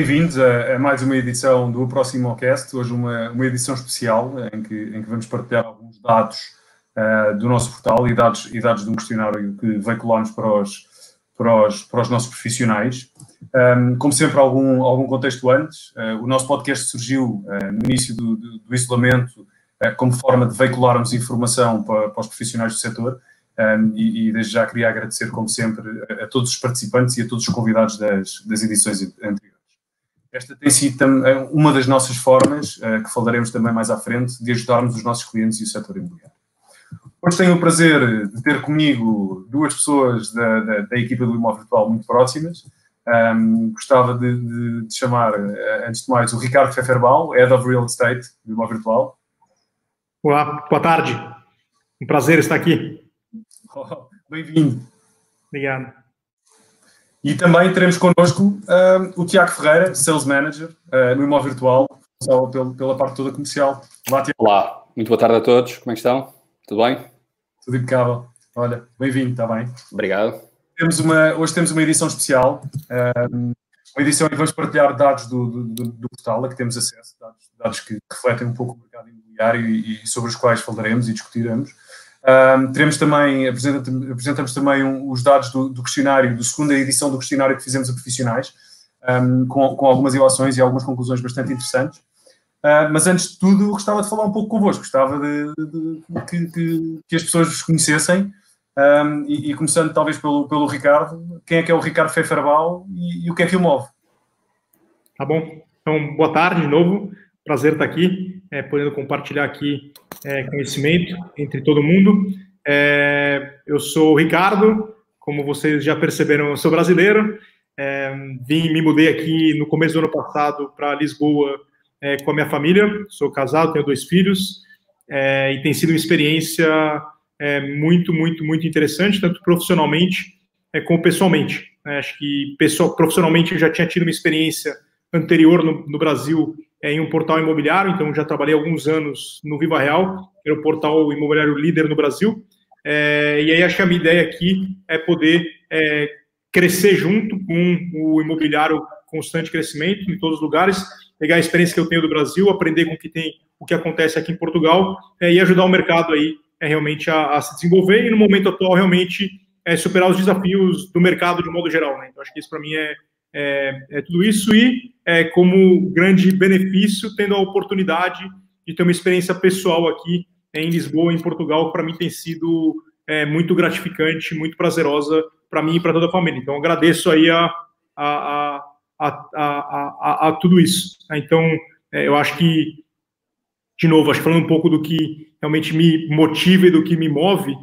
Bem-vindos a, a, mais uma edição do Próximo Cast, hoje uma, uma edição especial em que, em que vamos partilhar alguns dados uh, do nosso portal e dados, e dados de um questionário que veiculamos para os, para os, para os nossos profissionais. Um, como sempre, algum, algum contexto antes, uh, o nosso podcast surgiu uh, no início do, do, do isolamento como forma de veicularmos informação para, para os profissionais do setor um, e, e, desde já queria agradecer, como sempre, a, a, todos os participantes e a todos os convidados das, das edições anteriores. Esta tem sido uma das nossas formas, uh, que falaremos também mais à frente, de ajudarmos os nossos clientes e o setor imobiliário. Hoje tenho o prazer de ter comigo duas pessoas da, da, da equipa do Imóvel Virtual muito próximas. Um, gostava de, de, de, chamar, uh, antes de mais, o Ricardo Pfefferbaum, Head of Real Estate do Imóvel Virtual. Olá, boa tarde. Um prazer estar aqui. Oh, Bem-vindo. Obrigado. E também teremos connosco uh, o Tiago Ferreira, Sales Manager uh, no Imóvel Virtual, só pelo, pela parte toda comercial. Olá, Tiago. Olá, muito boa tarde a todos. Como é que estão? Tudo bem? Tudo impecável. Olha, bem-vindo, está bem? Obrigado. Temos uma, hoje temos uma edição especial, uma edição em que vamos partilhar dados do, do, do, portal a que temos acesso, dados, dados que refletem um pouco o mercado imobiliário e, e sobre os quais falaremos e discutiremos. Um, teremos também, apresentamos, apresentamos também um, os dados do, do, questionário, da segunda edição do questionário que fizemos a profissionais, um, com, com, algumas ilações e algumas conclusões bastante interessantes. Uh, mas antes de tudo, gostava de falar um pouco convosco, gostava de, de, de que, que, as pessoas vos conhecessem, e, e, começando talvez pelo, pelo Ricardo, quem é que é o Ricardo Feferbal e, e o que é que o move? Tá bom. Então, boa tarde de novo. Prazer estar aqui, é, podendo compartilhar aqui é, conhecimento entre todo mundo. É, eu sou o Ricardo, como vocês já perceberam, eu sou brasileiro. É, vim, me mudei aqui no começo do ano passado para Lisboa é, com a minha família. Sou casado, tenho dois filhos é, e tem sido uma experiência muito, muito, muito interessante, tanto profissionalmente como pessoalmente. acho que pessoal, profissionalmente eu já tinha tido uma experiência anterior no, no Brasil em um portal imobiliário, então já trabalhei alguns anos no Viva Real, que era o portal imobiliário líder no Brasil. É, e aí acho que a minha ideia aqui é poder é, crescer junto com o imobiliário constante crescimento em todos os lugares, pegar a experiência que eu tenho do Brasil, aprender com o que tem, o que acontece aqui em Portugal é, e ajudar o mercado aí é, realmente a, a, se desenvolver e no momento atual realmente é, superar os desafios do mercado de um modo geral. Né? Então acho que isso para mim é, é, é, tudo isso e é, como grande benefício tendo a oportunidade de ter uma experiência pessoal aqui em Lisboa, em Portugal, para mim tem sido é, muito gratificante, muito prazerosa para mim e para toda a família. Então agradeço aí a, a, a, a, tudo isso. Então é, eu acho que de novo, acho que falando um pouco do que realmente me motiva e do que me move,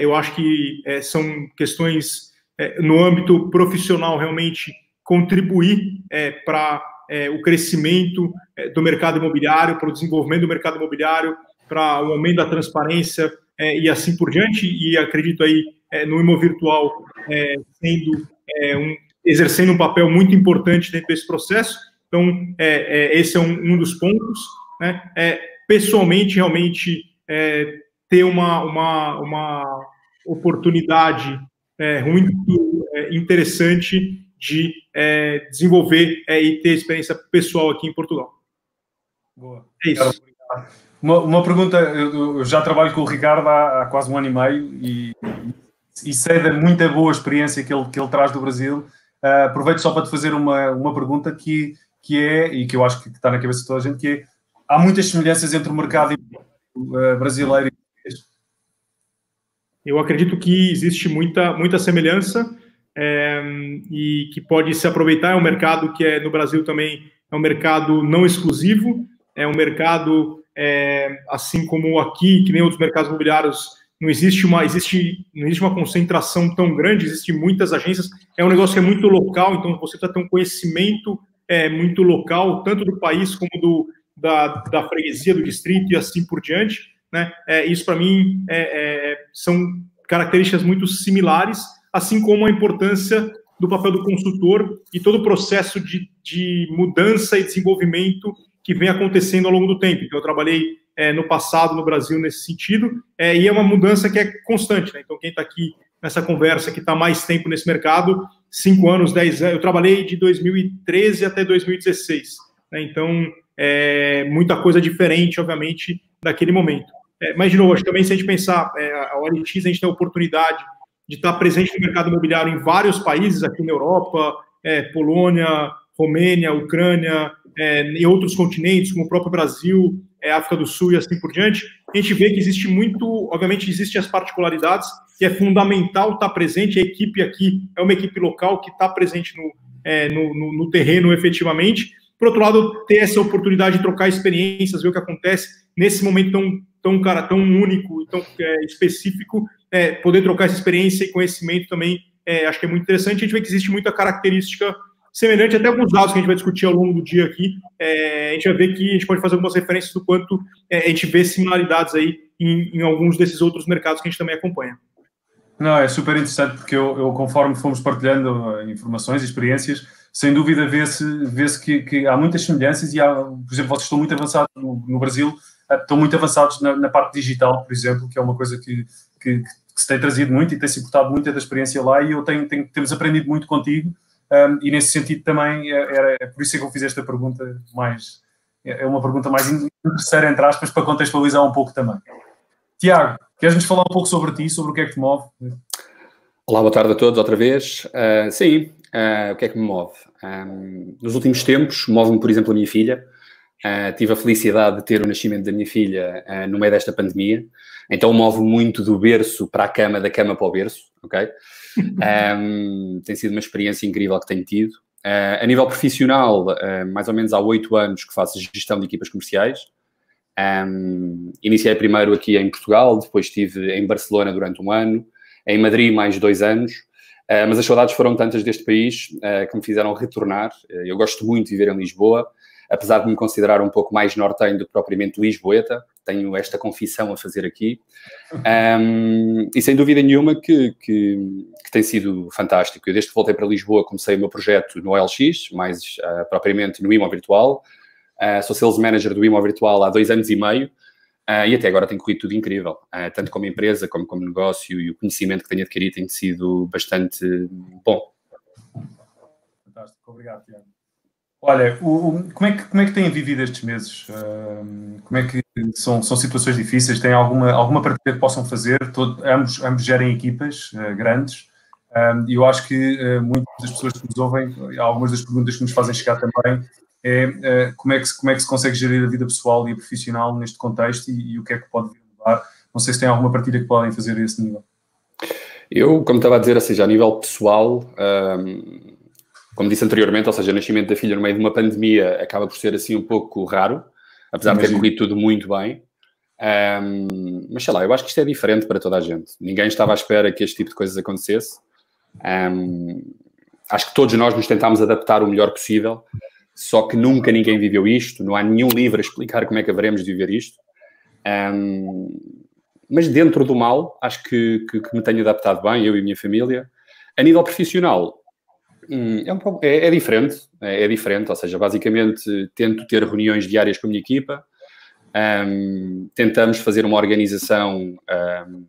eu acho que são questões no âmbito profissional realmente contribuir é, para é, o crescimento é, do mercado imobiliário, para o desenvolvimento do mercado imobiliário, para o aumento da transparência é, e assim por diante. E acredito aí é, no Imo Virtual é, sendo um, exercendo um papel muito importante dentro desse processo. Então, esse é um, um, dos pontos. Né? pessoalmente, realmente, ter uma, uma, uma oportunidade muito interessante de é, desenvolver é, e ter experiência pessoal aqui em Portugal. Boa. É isso. Uma, uma pergunta, eu, já trabalho com o Ricardo há, há, quase um ano e meio e, e sei da muita boa experiência que ele, que ele traz do Brasil. Uh, aproveito só para te fazer uma, uma pergunta que, que é, e que eu acho que está na cabeça de toda a gente, que é, há muitas semelhanças entre o mercado uh, brasileiro e eu acredito que existe muita, muita semelhança é, e que pode se aproveitar. É um mercado que é no Brasil também é um mercado não exclusivo, é um mercado é, assim como aqui, que nem outros mercados imobiliários, não existe uma existe não existe uma concentração tão grande, existem muitas agências. É um negócio que é muito local, então você precisa ter um conhecimento é, muito local, tanto do país como do da, da freguesia, do distrito e assim por diante. Né? É, isso para mim é, é, são características muito similares assim como a importância do papel do consultor e todo o processo de, de mudança e desenvolvimento que vem acontecendo ao longo do tempo. Então, eu trabalhei é, no passado no Brasil nesse sentido, é, e é uma mudança que é constante. Né? Então, quem está aqui nessa conversa, que está mais tempo nesse mercado, cinco anos, dez anos. Eu trabalhei de 2013 até 2016. Né? Então, é, muita coisa diferente, obviamente, daquele momento. É, mas, de novo, acho que também se a gente pensar, é, a OLX, a gente tem a oportunidade de estar presente no mercado imobiliário em vários países aqui na Europa, é, Polônia, Romênia, Ucrânia, é, em outros continentes, como o próprio Brasil, é, África do Sul e assim por diante, a gente vê que existe muito, obviamente, existem as particularidades, que é fundamental estar presente, a equipe aqui é uma equipe local que está presente no, é, no, no, no, terreno efetivamente. Por outro lado, ter essa oportunidade de trocar experiências, ver o que acontece nesse momento tão, tão, cara, tão único, tão é, específico, é, poder trocar essa experiência e conhecimento também, é, acho que é muito interessante. A gente vê que existe muita característica semelhante, até alguns dados que a gente vai discutir ao longo do dia aqui, é, a gente vai ver que a gente pode fazer algumas referências do quanto é, a gente vê similaridades aí em, em, alguns desses outros mercados que a gente também acompanha. Não, é super interessante porque eu, eu conforme fomos partilhando uh, informações experiências, sem dúvida vê-se vê que, que, há muitas semelhanças e há, por exemplo, vocês estão muito avançados no, no Brasil, estão muito avançados na, na, parte digital, por exemplo, que é uma coisa que, que, que se tem trazido muito e tem-se importado muito da experiência lá e eu tenho, tenho, temos aprendido muito contigo um, e nesse sentido também é, era, é por isso que eu fiz esta pergunta mais é, é uma pergunta mais interesseira entre aspas para contextualizar um pouco também. Tiago, queres-nos falar um pouco sobre ti, sobre o que é que te move? Olá, boa tarde a todos outra vez. Uh, sim, uh, o que é que me move? Um, nos últimos tempos, move-me, por exemplo, a minha filha. Uh, tive a felicidade de ter o nascimento da minha filha no meio desta pandemia, então move muito do berço para a cama, da cama para o berço, ok? Um, tem sido uma experiência incrível que tenho tido. Uh, a nível profissional, uh, mais ou menos há oito anos que faço gestão de equipas comerciais. Um, iniciei primeiro aqui em Portugal, depois estive em Barcelona durante um ano, em Madrid mais dois anos, uh, mas as saudades foram tantas deste país que me fizeram retornar. eu gosto muito de viver em Lisboa, apesar de me considerar um pouco mais nortenho do que propriamente lisboeta, tenho esta confissão a fazer aqui. Um, e sem dúvida nenhuma que, que, que, tem sido fantástico. Eu, desde que voltei para Lisboa, comecei o meu projeto no OLX, mais uh, propriamente no Imo Virtual. Uh, sou Sales Manager do Imo Virtual há dois anos e meio. Uh, e até agora tem corrido tudo incrível, uh, tanto como empresa como como negócio e o conhecimento que tenho adquirido tem sido bastante bom. Fantástico, obrigado, Tiago. Olha, o, o, como, é que, como é que têm vivido estes meses? Uh, como é que são, são situações difíceis? Têm alguma, alguma partilha que possam fazer? Todo, ambos, ambos gerem equipas uh, grandes e eu acho que uh, muitas das pessoas que nos ouvem, algumas das perguntas que nos fazem chegar também, é como, é que como é que se consegue gerir a vida pessoal e a profissional neste contexto e, e o que é que pode mudar? Não sei se têm alguma partilha que podem fazer a esse nível. Eu, como estava a dizer, ou seja, a nível pessoal, um como disse anteriormente, ou seja, o nascimento da filha no meio de uma pandemia acaba por ser assim um pouco raro, apesar Imagina. de ter corrido tudo muito bem. Um, mas sei lá, eu acho que isto é diferente para toda a gente. Ninguém estava à espera que este tipo de coisas acontecesse. Um, acho que todos nós nos tentámos adaptar o melhor possível, só que nunca ninguém viveu isto, não há nenhum livro a explicar como é que haveremos de viver isto. Um, mas dentro do mal, acho que, que, que, me tenho adaptado bem, eu e a minha família. A nível profissional, É, um pouco, é, é diferente, é, é, diferente, ou seja, basicamente tento ter reuniões diárias com a minha equipa, um, tentamos fazer uma organização um,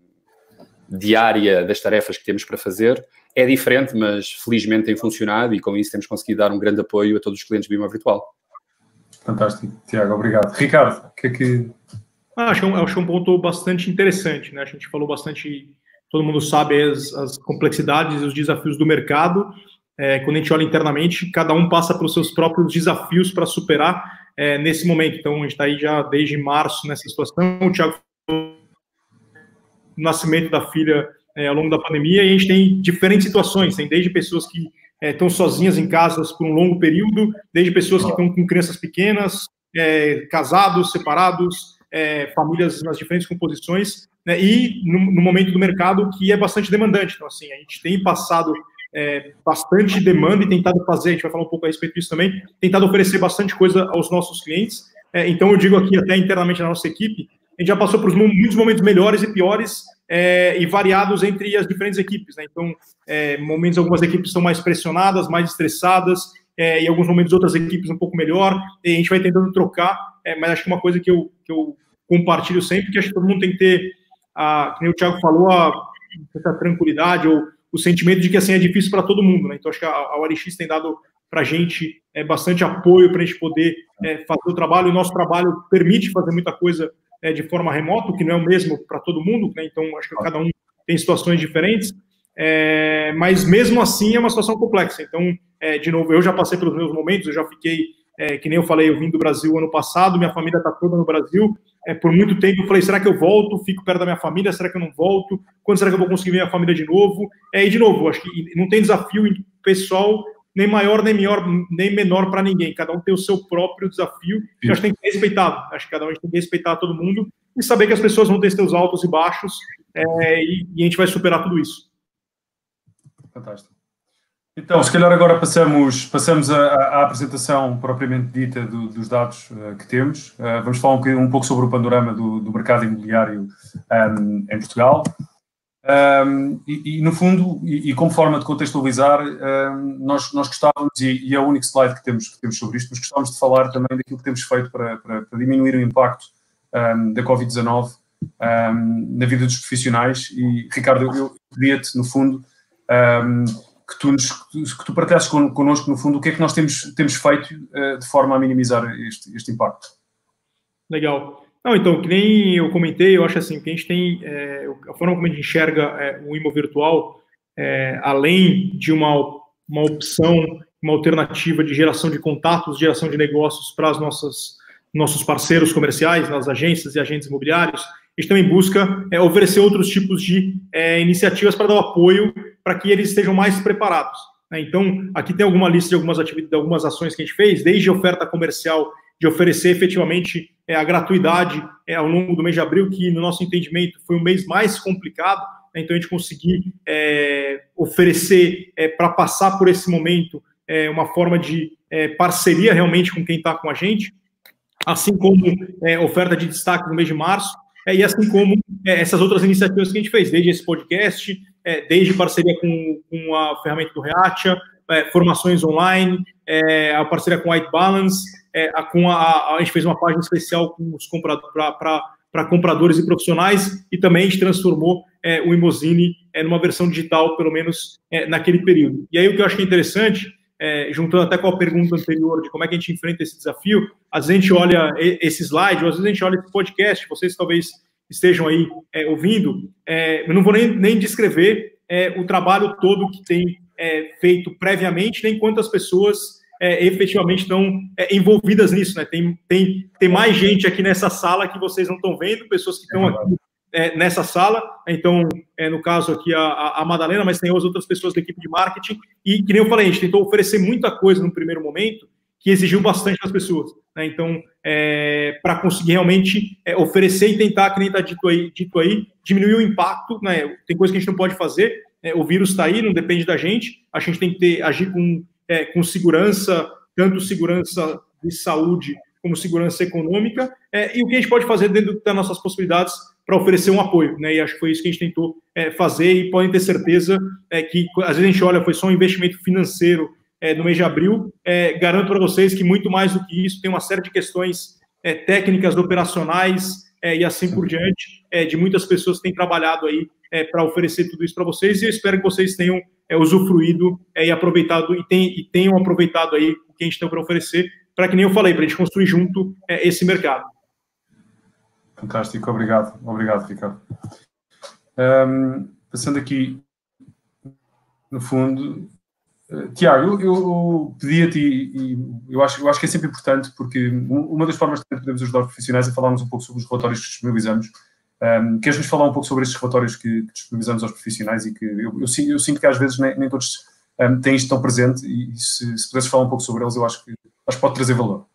diária das tarefas que temos para fazer. É diferente, mas felizmente tem funcionado e com isso temos conseguido dar um grande apoio a todos os clientes do Bima Virtual. Fantástico, Tiago, obrigado. Ricardo, o que é que. Ah, acho, acho um ponto bastante interessante, né? A gente falou bastante, todo mundo sabe as, as complexidades e os desafios do mercado, é, quando a gente olha internamente, cada um passa pelos seus próprios desafios para superar é, nesse momento. Então, a gente está aí já desde março nessa situação. O Thiago o nascimento da filha é, ao longo da pandemia, e a gente tem diferentes situações. Tem desde pessoas que estão é, sozinhas em casas por um longo período, desde pessoas que estão com crianças pequenas, é, casados, separados, é, famílias nas diferentes composições, né, e no, no momento do mercado que é bastante demandante. Então, assim, a gente tem passado é, bastante demanda e tentado fazer, a gente vai falar um pouco a respeito disso também, tentado oferecer bastante coisa aos nossos clientes. É, então, eu digo aqui até internamente na nossa equipe, a gente já passou por muitos momentos melhores e piores é, e variados entre as diferentes equipes. Né? Então, é, momentos algumas equipes estão mais pressionadas, mais estressadas, é, e alguns momentos outras equipes um pouco melhor, e a gente vai tentando trocar, é, mas acho que uma coisa que eu, que eu compartilho sempre, que acho que todo mundo tem que ter, a, como o Thiago falou, a, essa tranquilidade ou o sentimento de que assim é difícil para todo mundo, né? Então acho que a, a ORX tem dado para a gente é, bastante apoio para a gente poder é, fazer o trabalho. O nosso trabalho permite fazer muita coisa é, de forma remota, que não é o mesmo para todo mundo, né? Então acho que cada um tem situações diferentes. É, mas mesmo assim é uma situação complexa. Então, é, de novo, eu já passei pelos meus momentos, eu já fiquei, é, que nem eu falei, eu vim do Brasil ano passado, minha família está toda no Brasil. É, por muito tempo eu falei, será que eu volto? Fico perto da minha família? Será que eu não volto? Quando será que eu vou conseguir ver minha família de novo? É, e de novo, acho que não tem desafio pessoal nem maior, nem menor, nem menor para ninguém. Cada um tem o seu próprio desafio. Acho que tem que respeitar. Acho que cada um tem que respeitar todo mundo e saber que as pessoas vão ter seus altos e baixos é, e, e a gente vai superar tudo isso. Fantástico. Então, se calhar agora passamos, passamos à, apresentação propriamente dita do, dos dados uh, que temos. Uh, vamos falar um, um, pouco sobre o panorama do, do mercado imobiliário um, em Portugal. Um, e, e, no fundo, e, e, como forma de contextualizar, nós, nós gostávamos, e, e, é o único slide que temos, que temos sobre isto, mas gostávamos de falar também daquilo que temos feito para, para, para diminuir o impacto da Covid-19 na vida dos profissionais. E, Ricardo, eu, eu pedia-te, no fundo, que tu, nos, que tu partilhasses con, connosco, no fundo, o que é que nós temos, temos feito uh, de forma a minimizar este, este impacto. Legal. Não, então, que nem eu comentei, eu acho assim, que a gente tem, é, a forma como a gente enxerga é, o IMO virtual, é, além de uma, uma opção, uma alternativa de geração de contatos, geração de negócios para as nossas nossos parceiros comerciais, nas agências e agentes imobiliários, a gente também busca oferecer outros tipos de iniciativas para dar apoio para que eles estejam mais preparados. Né? Então, aqui tem alguma lista de algumas atividades, de algumas ações que a gente fez, desde oferta comercial de oferecer efetivamente é, a gratuidade é, ao longo do mês de abril, que no nosso entendimento foi o mês mais complicado, né? então a gente conseguir é, oferecer é, para passar por esse momento é, uma forma de parceria realmente com quem está com a gente, assim como oferta de destaque no mês de março, é, e assim como é, essas outras iniciativas que a gente fez, desde esse podcast, é, desde parceria com, com, a ferramenta do Reatia, é, formações online, é, a parceria com White Balance, é, a, com a, a, gente fez uma página especial com os para compradores e profissionais e também a gente transformou o Imosine numa versão digital, pelo menos naquele período. E aí o que eu acho que é interessante é, juntando até com a pergunta anterior de como é que a gente enfrenta esse desafio, às vezes a gente olha esse slide, ou às vezes a gente olha esse podcast, vocês talvez estejam aí é, ouvindo, é, eu não vou nem, nem descrever é, o trabalho todo que tem é, feito previamente, nem quantas pessoas é, efetivamente estão envolvidas nisso, né? Tem, tem, tem mais gente aqui nessa sala que vocês não estão vendo, pessoas que estão aqui é, nessa sala. Então, é, no caso aqui, a, a, Madalena, mas tem as outras pessoas da equipe de marketing. E, que nem eu falei, a gente tentou oferecer muita coisa no primeiro momento que exigiu bastante das pessoas. Né? Então, é, para conseguir realmente é, oferecer e tentar, que nem está dito aí, dito aí, diminuir o impacto. Né? Tem coisa que a gente não pode fazer. É, o vírus está aí, não depende da gente. A gente tem que ter, agir com, é, com segurança, tanto segurança de saúde como segurança econômica, é, e o que a gente pode fazer dentro das nossas possibilidades para oferecer um apoio, né? E acho que foi isso que a gente tentou é, fazer e podem ter certeza é, que às vezes a gente olha, foi só um investimento financeiro é, no mês de abril. É, garanto para vocês que muito mais do que isso tem uma série de questões é, técnicas, operacionais é, e assim por diante, de muitas pessoas que têm trabalhado aí para oferecer tudo isso para vocês. E eu espero que vocês tenham usufruído e aproveitado e, tem, e, tenham aproveitado aí o que a gente tem para oferecer, para que nem eu falei, para a gente construir junto esse mercado. Fantástico, obrigado, obrigado, Ricardo. Um, passando aqui, no fundo, Tiago, eu, eu pedia-te, e, e eu, acho, eu acho que é sempre importante, porque uma das formas que podemos ajudar os profissionais é falarmos um pouco sobre os relatórios que disponibilizamos. Um, Queres-nos falar um pouco sobre estes relatórios que, que disponibilizamos aos profissionais e que eu, eu, eu sinto que às vezes nem, nem todos um, têm isto tão presente e, se, se pudesses falar um pouco sobre eles, eu acho que, acho que pode trazer valor.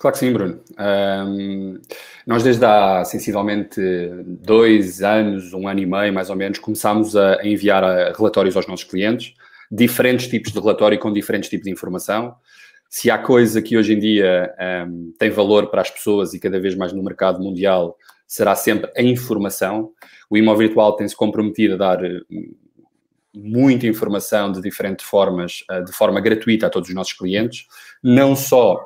Claro que sim, Bruno. Um, nós, desde há sensivelmente dois anos, um ano e meio mais ou menos, começámos a enviar relatórios aos nossos clientes, diferentes tipos de relatório com diferentes tipos de informação. Se há coisa que hoje em dia um, tem valor para as pessoas e cada vez mais no mercado mundial, será sempre a informação. O Imóvel Virtual tem-se comprometido a dar hum, muita informação de diferentes formas, uh, de forma gratuita a todos os nossos clientes, não só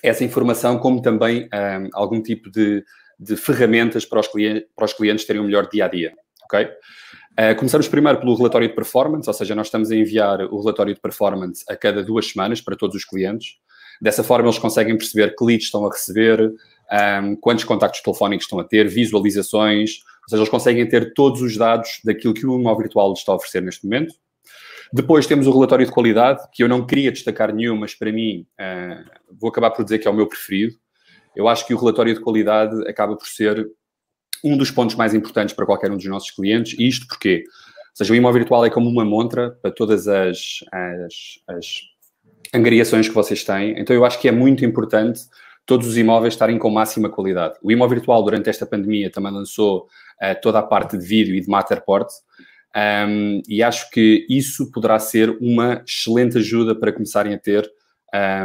essa informação, como também um, algum tipo de, de ferramentas para os, clientes, para os clientes terem um melhor dia a dia. Ok? Uh, começamos primeiro pelo relatório de performance, ou seja, nós estamos a enviar o relatório de performance a cada duas semanas para todos os clientes. Dessa forma, eles conseguem perceber que leads estão a receber, um, quantos contactos telefónicos estão a ter, visualizações, ou seja, eles conseguem ter todos os dados daquilo que o imóvel virtual está a oferecer neste momento. Depois temos o relatório de qualidade, que eu não queria destacar nenhum, mas para mim uh, vou acabar por dizer que é o meu preferido. Eu acho que o relatório de qualidade acaba por ser um dos pontos mais importantes para qualquer um dos nossos clientes. E isto porque, ou seja, o imóvel virtual é como uma montra para todas as, as, as angariações que vocês têm. Então eu acho que é muito importante todos os imóveis estarem com máxima qualidade. O imóvel virtual, durante esta pandemia, também lançou uh, toda a parte de vídeo e de Matterport, um, e acho que isso poderá ser uma excelente ajuda para começarem a ter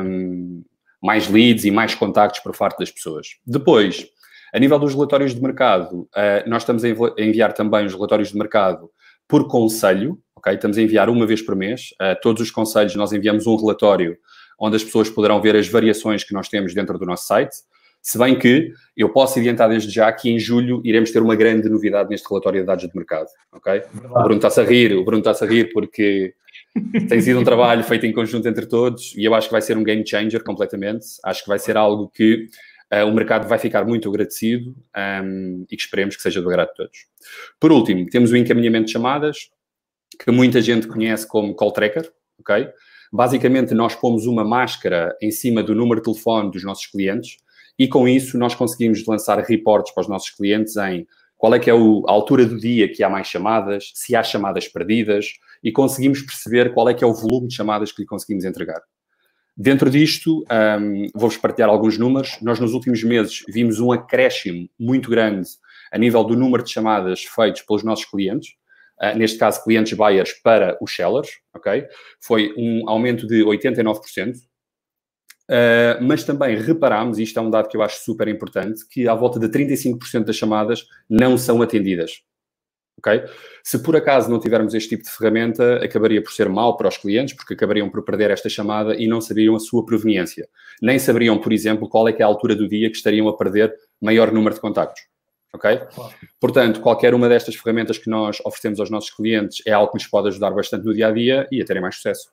um, mais leads e mais contactos por parte das pessoas. Depois, a nível dos relatórios de mercado, uh, nós estamos a enviar também os relatórios de mercado por conselho, ok? Estamos a enviar uma vez por mês. Uh, todos os conselhos nós enviamos um relatório onde as pessoas poderão ver as variações que nós temos dentro do nosso site. Se bem que eu posso adiantar desde já que em julho iremos ter uma grande novidade neste relatório de dados de mercado, ok? O Bruno está-se a rir, o Bruno está-se a rir porque tem sido um trabalho feito em conjunto entre todos e eu acho que vai ser um game changer completamente. Acho que vai ser algo que o mercado vai ficar muito agradecido um, ehm, e que esperemos que seja do agrado de todos. Por último, temos o encaminhamento de chamadas, que muita gente conhece como call tracker, ok? Basicamente, nós pomos uma máscara em cima do número de telefone dos nossos clientes e com isso nós conseguimos lançar reportes para os nossos clientes em qual é que é a altura do dia que há mais chamadas, se há chamadas perdidas e conseguimos perceber qual é que é o volume de chamadas que lhe conseguimos entregar. Dentro disto, um, vou-vos partilhar alguns números. Nós, nos últimos meses, vimos um acréscimo muito grande a nível do número de chamadas feitos pelos nossos clientes, uh, neste caso, clientes buyers para os sellers, ok? Foi um aumento de 89%. Uh, mas também reparámos, e isto é um dado que eu acho super importante, que à volta de 35% das chamadas não são atendidas. Ok? Se por acaso não tivermos este tipo de ferramenta, acabaria por ser mal para os clientes, porque acabariam por perder esta chamada e não saberiam a sua proveniência. Nem saberiam, por exemplo, qual é que é a altura do dia que estariam a perder maior número de contactos. Ok? Portanto, qualquer uma destas ferramentas que nós oferecemos aos nossos clientes é algo que nos pode ajudar bastante no dia a dia e a terem mais sucesso.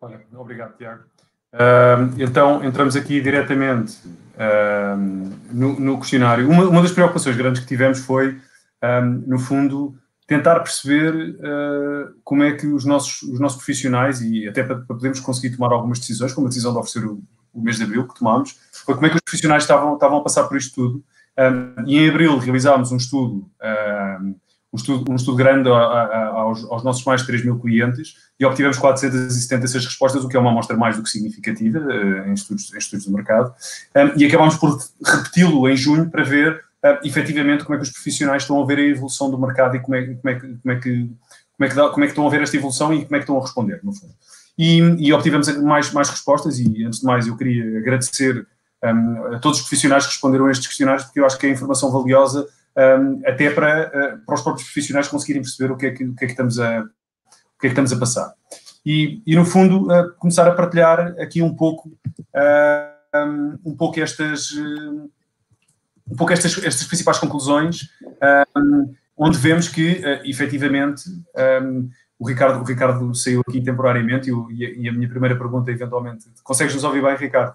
Olha, obrigado, Tiago. Uh, então, entramos aqui diretamente uh, no, no, questionário. Uma, uma, das preocupações grandes que tivemos foi, um, no fundo, tentar perceber uh, como é que os nossos, os nossos profissionais, e até para, para, podermos conseguir tomar algumas decisões, como a decisão de oferecer o, o, mês de abril que tomámos, como é que os profissionais estavam, estavam a passar por isto tudo. Um, e em abril realizámos um estudo um estudo, um estudo grande a, a, aos, aos, nossos mais de 3 mil clientes e obtivemos 476 respostas, o que é uma amostra mais do que significativa uh, em, estudos, em estudos de mercado. Um, e acabámos por repeti-lo em junho para ver uh, efetivamente como é que os profissionais estão a ver a evolução do mercado e como é, como é, como é, que, como é, que, como é que estão a ver esta evolução e como é que estão a responder, no fundo. E, e obtivemos mais, mais respostas e, antes de mais, eu queria agradecer um, a todos os profissionais que responderam a estes questionários, porque eu acho que é informação valiosa um, até para, uh, para os próprios profissionais conseguirem perceber o que é que, o que, é que, estamos, a, o que é que estamos a passar. E, e no fundo, uh, começar a partilhar aqui um pouco, uh, um, um, pouco estas, um pouco estas, estas principais conclusões, um, onde vemos que, uh, efetivamente, um, o Ricardo, o Ricardo saiu aqui temporariamente e, o, e, a, minha primeira pergunta, eventualmente, consegues nos ouvir bem, Ricardo?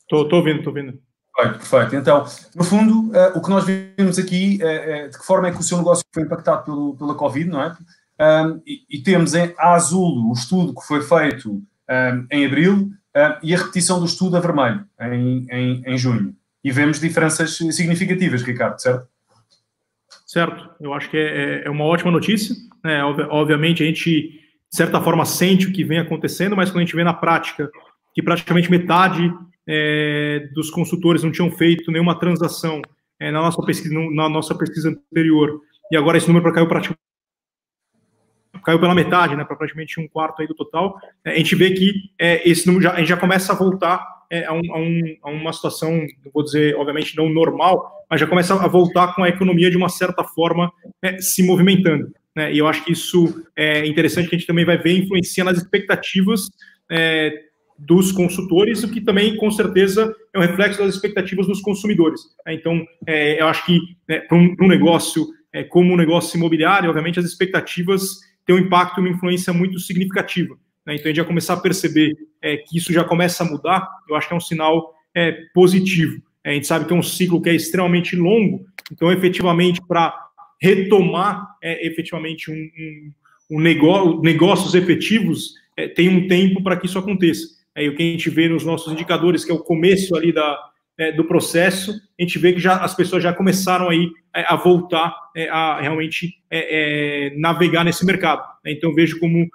Estou ouvindo, estou ouvindo. Perfeito, perfeito. Então, no fundo, uh, o que nós vimos aqui é uh, de que forma é que o seu negócio foi impactado pelo, pela Covid, não é? Um, e, e, temos em azul o estudo que foi feito um, em abril e a repetição do estudo a vermelho em, em, em junho. E vemos diferenças significativas, Ricardo, certo? Certo, eu acho que é, é, é uma ótima notícia. Né? Obviamente, a gente, de certa forma, sente o que vem acontecendo, mas quando a gente vê na prática que praticamente metade é, dos consultores não tinham feito nenhuma transação é, na, nossa pesquisa, na nossa pesquisa anterior, e agora esse número caiu praticamente caiu pela metade, né, para praticamente um quarto aí do total, é, a gente vê que é, esse número já, a gente já começa a voltar é, a, um, a, um, a, uma situação, vou dizer, obviamente não normal, mas já começa a voltar com a economia de uma certa forma é, se movimentando. Né, e eu acho que isso é interessante, que a gente também vai ver influencia nas expectativas é, dos consultores, o que também, com certeza, é um reflexo das expectativas dos consumidores. Então, é, eu acho que né, para um, um, negócio é, como um negócio imobiliário, obviamente as expectativas têm um impacto e uma influência muito significativa. Né? Então a gente já começar a perceber é, que isso já começa a mudar, eu acho que é um sinal é, positivo. É, a gente sabe que é um ciclo que é extremamente longo, então efetivamente para retomar é, efetivamente um, um, um negócio, negócios efetivos, é, tem um tempo para que isso aconteça. É, o que a gente vê nos nossos indicadores, que é o começo ali da, do processo, a gente vê que já as pessoas já começaram aí a voltar a realmente navegar nesse mercado. Então, vejo como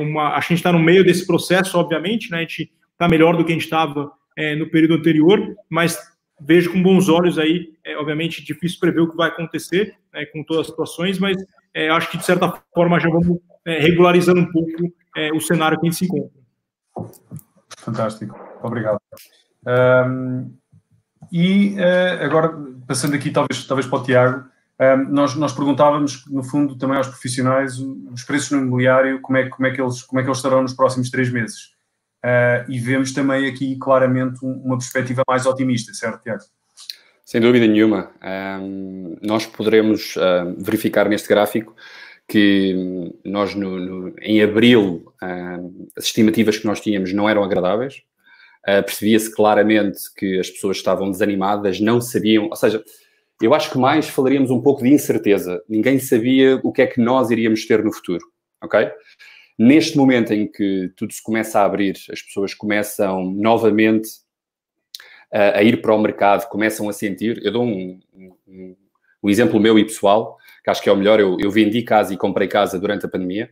uma. Acho que a gente está no meio desse processo, obviamente, né? a gente está melhor do que a gente estava no período anterior, mas vejo com bons olhos aí, obviamente, difícil prever o que vai acontecer né, com todas as situações, mas acho que, de certa forma, já vamos regularizando um pouco o cenário que a gente se encontra. Fantástico, obrigado. Um, e uh, agora, passando aqui talvez, talvez para o Tiago, nós, nós perguntávamos, no fundo, também aos profissionais os preços no imobiliário, como é, como é, que, eles, como é que eles estarão nos próximos três meses. Uh, e vemos também aqui claramente uma perspectiva mais otimista, certo, Tiago? Sem dúvida nenhuma. Um, nós poderemos uh, verificar neste gráfico que nós, no, no, em abril, uh, as estimativas que nós tínhamos não eram agradáveis. Uh, Percebia-se claramente que as pessoas estavam desanimadas, não sabiam, ou seja, eu acho que mais falaríamos um pouco de incerteza. Ninguém sabia o que é que nós iríamos ter no futuro, ok? Neste momento em que tudo se começa a abrir, as pessoas começam novamente a, a ir para o mercado, começam a sentir. Eu dou um, um, um exemplo meu e pessoal que acho que é o melhor. Eu, eu vendi casa e comprei casa durante a pandemia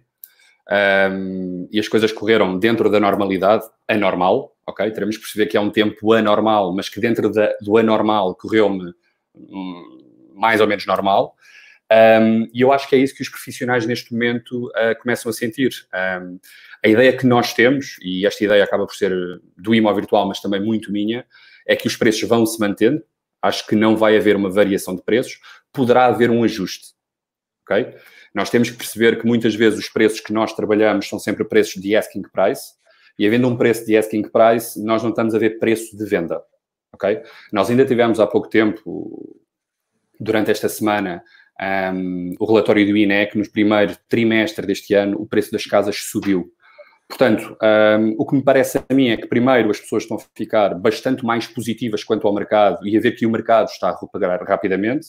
um, e as coisas correram dentro da normalidade, anormal, ok? Teremos que perceber que é um tempo anormal, mas que dentro da, do anormal correu-me um, mais ou menos normal. Um, e eu acho que é isso que os profissionais neste momento uh, começam a sentir. Um, a ideia que nós temos, e esta ideia acaba por ser do imóvel virtual, mas também muito minha, é que os preços vão se mantendo. Acho que não vai haver uma variação de preços, poderá haver um ajuste ok? Nós temos que perceber que muitas vezes os preços que nós trabalhamos são sempre preços de asking price, e havendo um preço de asking price, nós não estamos a ver preço de venda, ok? Nós ainda tivemos há pouco tempo, durante esta semana, um, o relatório do INE, que no primeiro trimestre deste ano o preço das casas subiu. Portanto, um, o que me parece a mim é que, primeiro, as pessoas estão a ficar bastante mais positivas quanto ao mercado e a ver que o mercado está a recuperar rapidamente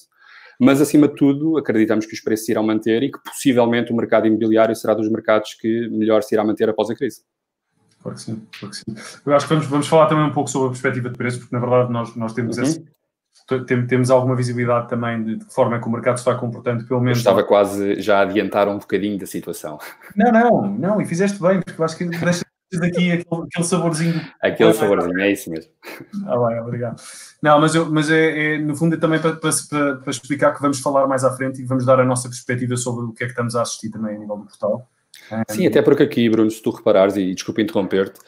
mas acima de tudo acreditamos que os preços irão manter e que possivelmente o mercado imobiliário será dos mercados que melhor se irá manter após a crise. Claro que sim, claro que sim. Eu acho que vamos, vamos falar também um pouco sobre a perspectiva de preços, porque na verdade nós, nós temos, uhum. esse, temos alguma visibilidade também de, que forma é que o mercado se está comportando, pelo menos. Eu estava quase já a adiantar um bocadinho da situação. Não, não, não, e fizeste bem, porque eu acho que deixa daqui aquele, aquele saborzinho. Aquele saborzinho, é isso mesmo. Ah, bem, obrigado. Não, mas, eu, mas é, é no fundo é também para, para, para, explicar que vamos falar mais à frente e vamos dar a nossa perspectiva sobre o que é que estamos a assistir também a nível do portal. Sim, até porque aqui, Bruno, se tu reparares, e desculpa interromper-te,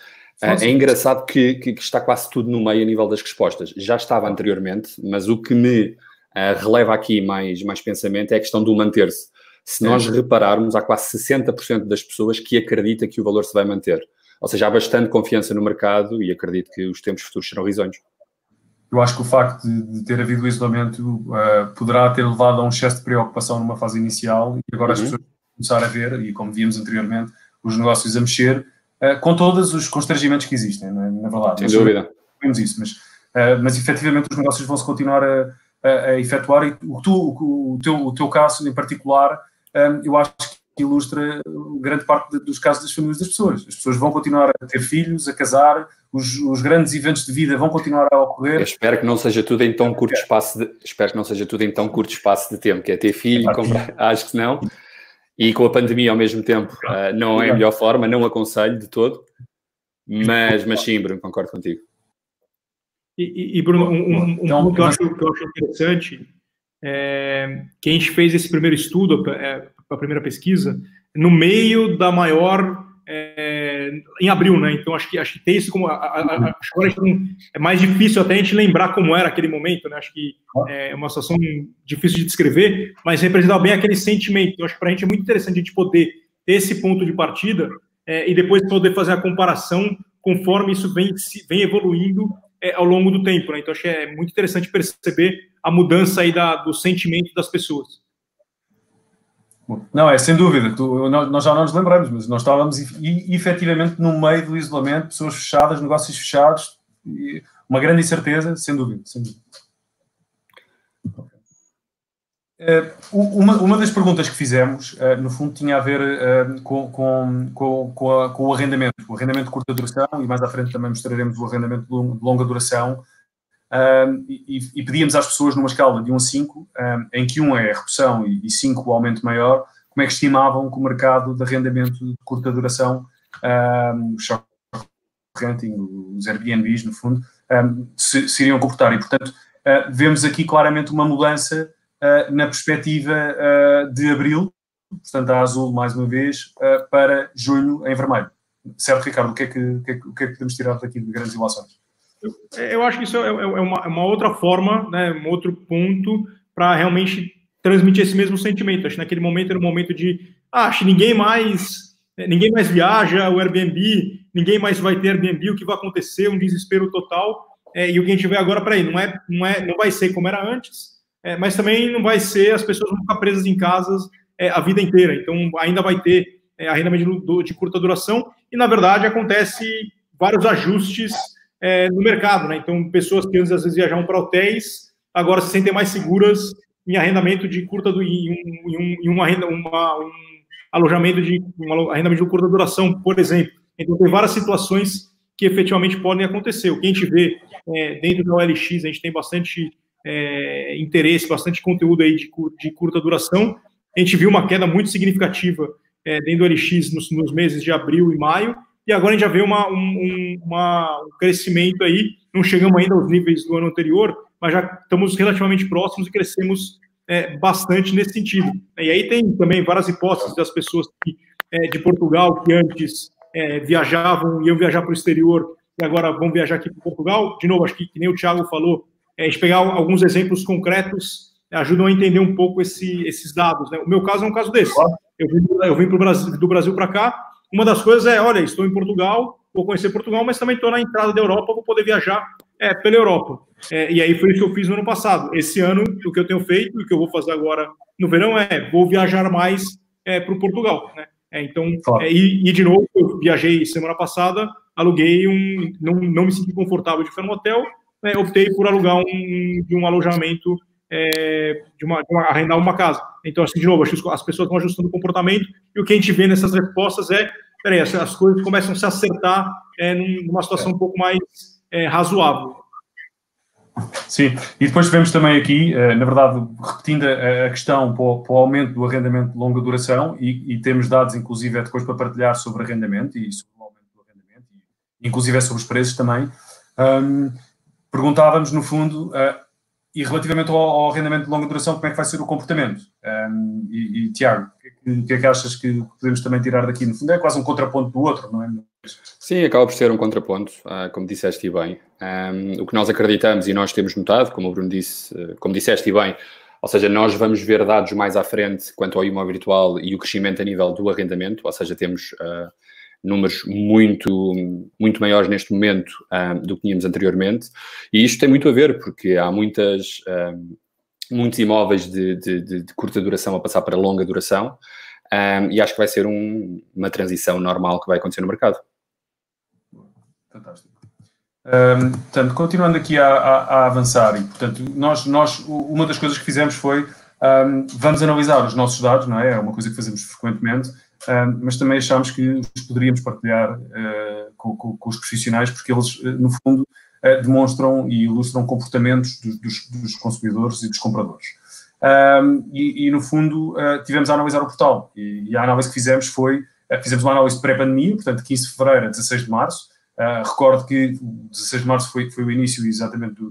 é engraçado que, que, está quase tudo no meio a nível das respostas. Já estava anteriormente, mas o que me uh, releva aqui mais, mais pensamento é a questão do manter-se. Se nós repararmos, há quase 60% das pessoas que acreditam que o valor se vai manter. Ou seja, há bastante confiança no mercado e acredito que os tempos futuros serão risonhos. Eu acho que o facto de, de ter havido o isolamento uh, poderá ter levado a um excesso de preocupação numa fase inicial e agora uhum. as pessoas começar a ver, e como víamos anteriormente, os negócios a mexer, uh, com todos os constrangimentos que existem, na, é? na verdade. Sem dúvida. Vemos isso, mas, uh, mas efetivamente os negócios vão-se continuar a, a, a, efetuar e o, tu, o, teu, o teu caso em particular, eu acho que ilustra grande parte dos casos das famílias das pessoas. As pessoas vão continuar a ter filhos, a casar, os, os, grandes eventos de vida vão continuar a ocorrer. Eu espero que não seja tudo em tão curto espaço de, espero que não seja tudo em tão curto espaço de tempo, que é ter filho, comprar, acho que não. E com a pandemia ao mesmo tempo uh, não é a melhor forma, não aconselho de todo. Mas, mas sim, Bruno, concordo contigo. E, e Bruno, um, um, um então, ponto que eu, acho, que eu acho interessante é que a gente fez esse primeiro estudo, é, a primeira pesquisa, no meio da maior. É, em abril, né? Então acho que acho que tem isso como. A, a, a, agora é mais difícil até a gente lembrar como era aquele momento, né? Acho que é uma situação difícil de descrever, mas representa bem aquele sentimento. Então, acho que para a gente é muito interessante a gente poder ter esse ponto de partida é, e depois poder fazer a comparação conforme isso vem, vem evoluindo é, ao longo do tempo. Né? Então, acho que é muito interessante perceber a mudança aí da, do sentimento das pessoas. Não, é sem dúvida. Tu, nós já não nos lembramos, mas nós estávamos efetivamente no meio do isolamento, pessoas fechadas, negócios fechados, uma grande incerteza, sem dúvida. Sem dúvida. Uh, uma, uma das perguntas que fizemos, uh, no fundo, tinha a ver com, com, com, com, a, com, o arrendamento, o arrendamento de curta duração, e mais à frente também mostraremos o arrendamento de, longa duração. E, e, pedíamos às pessoas, numa escala de 1 a 5, em que 1 é a redução e 5 o aumento maior, como é que estimavam que o mercado de arrendamento de curta duração, um, short renting, os Airbnbs, no fundo, se, se iriam comportar. E, portanto, vemos aqui claramente uma mudança uh, na perspectiva uh, de abril, portanto a azul mais uma vez, uh, para junho em vermelho. Certo, Ricardo? O que é que, o que, é que, o é podemos tirar daqui de grandes ilações? Eu, acho que isso é, é, é uma, é uma, outra forma, né, um outro ponto para realmente transmitir esse mesmo sentimento. Acho que naquele momento era um momento de, ah, acho que ninguém mais ninguém mais viaja, o Airbnb, ninguém mais vai ter Airbnb, o que vai acontecer, um desespero total. É, e o que a gente vê agora, para aí, não é, não é, não vai ser como era antes, é, mas também não vai ser, as pessoas vão ficar presas em casas é, a vida inteira. Então, ainda vai ter é, arrendamento de, de, curta duração e, na verdade, acontece vários ajustes é, no mercado. Né? Então, pessoas que antes, às vezes, viajavam para hotéis, agora se sentem mais seguras em arrendamento de curta do, em, um, em um, arrenda, uma, um alojamento de um arrendamento de curta duração, por exemplo. Então, tem várias situações que efetivamente podem acontecer. O que a gente vê é, dentro da OLX, a gente tem bastante é, interesse, bastante conteúdo aí de, de, curta duração. A gente viu uma queda muito significativa é, dentro do LX nos, nos, meses de abril e maio, e agora a gente já vê uma, um, uma, um crescimento aí, não chegamos ainda aos níveis do ano anterior, mas já estamos relativamente próximos e crescemos é, bastante nesse sentido. E aí tem também várias hipóteses das pessoas que, é, de Portugal que antes é, viajavam, iam viajar para o exterior e agora vão viajar aqui para Portugal. De novo, acho que, que nem o Thiago falou, é, a gente pegar alguns exemplos concretos ajudam a entender um pouco esse, esses dados. Né? O meu caso é um caso desse. Eu vim, eu vim pro Brasil, do Brasil para cá. Uma das coisas é, olha, estou em Portugal, vou conhecer Portugal, mas também estou na entrada da Europa, vou poder viajar é, pela Europa. É, e aí foi isso que eu fiz no ano passado. Esse ano, o que eu tenho feito e o que eu vou fazer agora no verão é, vou viajar mais é, para o Portugal. Né? É, então, claro. É, e, e, de novo, eu viajei semana passada, aluguei um, não, não me senti confortável de ficar no hotel, né, optei por alugar um, de um alojamento, é, de, uma, de uma, arrendar uma casa. Então, assim, de novo, as pessoas vão ajustando o comportamento e o que a gente vê nessas respostas é, peraí, as, as coisas começam a se acertar é, numa situação um pouco mais é, razoável. Sim, e depois tivemos também aqui, eh, na verdade, repetindo a questão para o, aumento do arrendamento de longa duração, e, e, temos dados, inclusive, depois para partilhar sobre arrendamento e sobre o aumento do arrendamento, inclusive é sobre os preços também. Um, perguntávamos, no fundo, e relativamente ao, ao, arrendamento de longa duração, como é que vai ser o comportamento? Um, e, e, Tiago, o que, é que achas que podemos também tirar daqui? No fundo, é quase um contraponto do outro, não é? Sim, acaba por ser um contraponto, uh, como disseste bem. Um, o que nós acreditamos e nós temos notado, como o Bruno disse, uh, como disseste bem, ou seja, nós vamos ver dados mais à frente quanto ao imóvel virtual e o crescimento a nível do arrendamento, ou seja, temos uh, números muito, muito maiores neste momento um, do que tínhamos anteriormente. E isto tem muito a ver, porque há muitas, um, muitos imóveis de, de, de, curta duração a passar para longa duração, um, e acho que vai ser um, uma transição normal que vai acontecer no mercado. Fantástico. Um, portanto, continuando aqui a, a, a, avançar, e portanto, nós, nós, uma das coisas que fizemos foi um, vamos analisar os nossos dados, não é? É uma coisa que fazemos frequentemente, mas também achámos que os poderíamos partilhar uh, com, com, com, os profissionais, porque eles, uh, no fundo, uh, demonstram e ilustram comportamentos dos, dos, dos consumidores e dos compradores. Um, e, e, no fundo, tivemos a analisar o portal. E, e, a análise que fizemos foi: fizemos uma análise pré-pandemia, portanto, 15 de fevereiro a 16 de março. recordo que 16 de março foi, foi o início exatamente de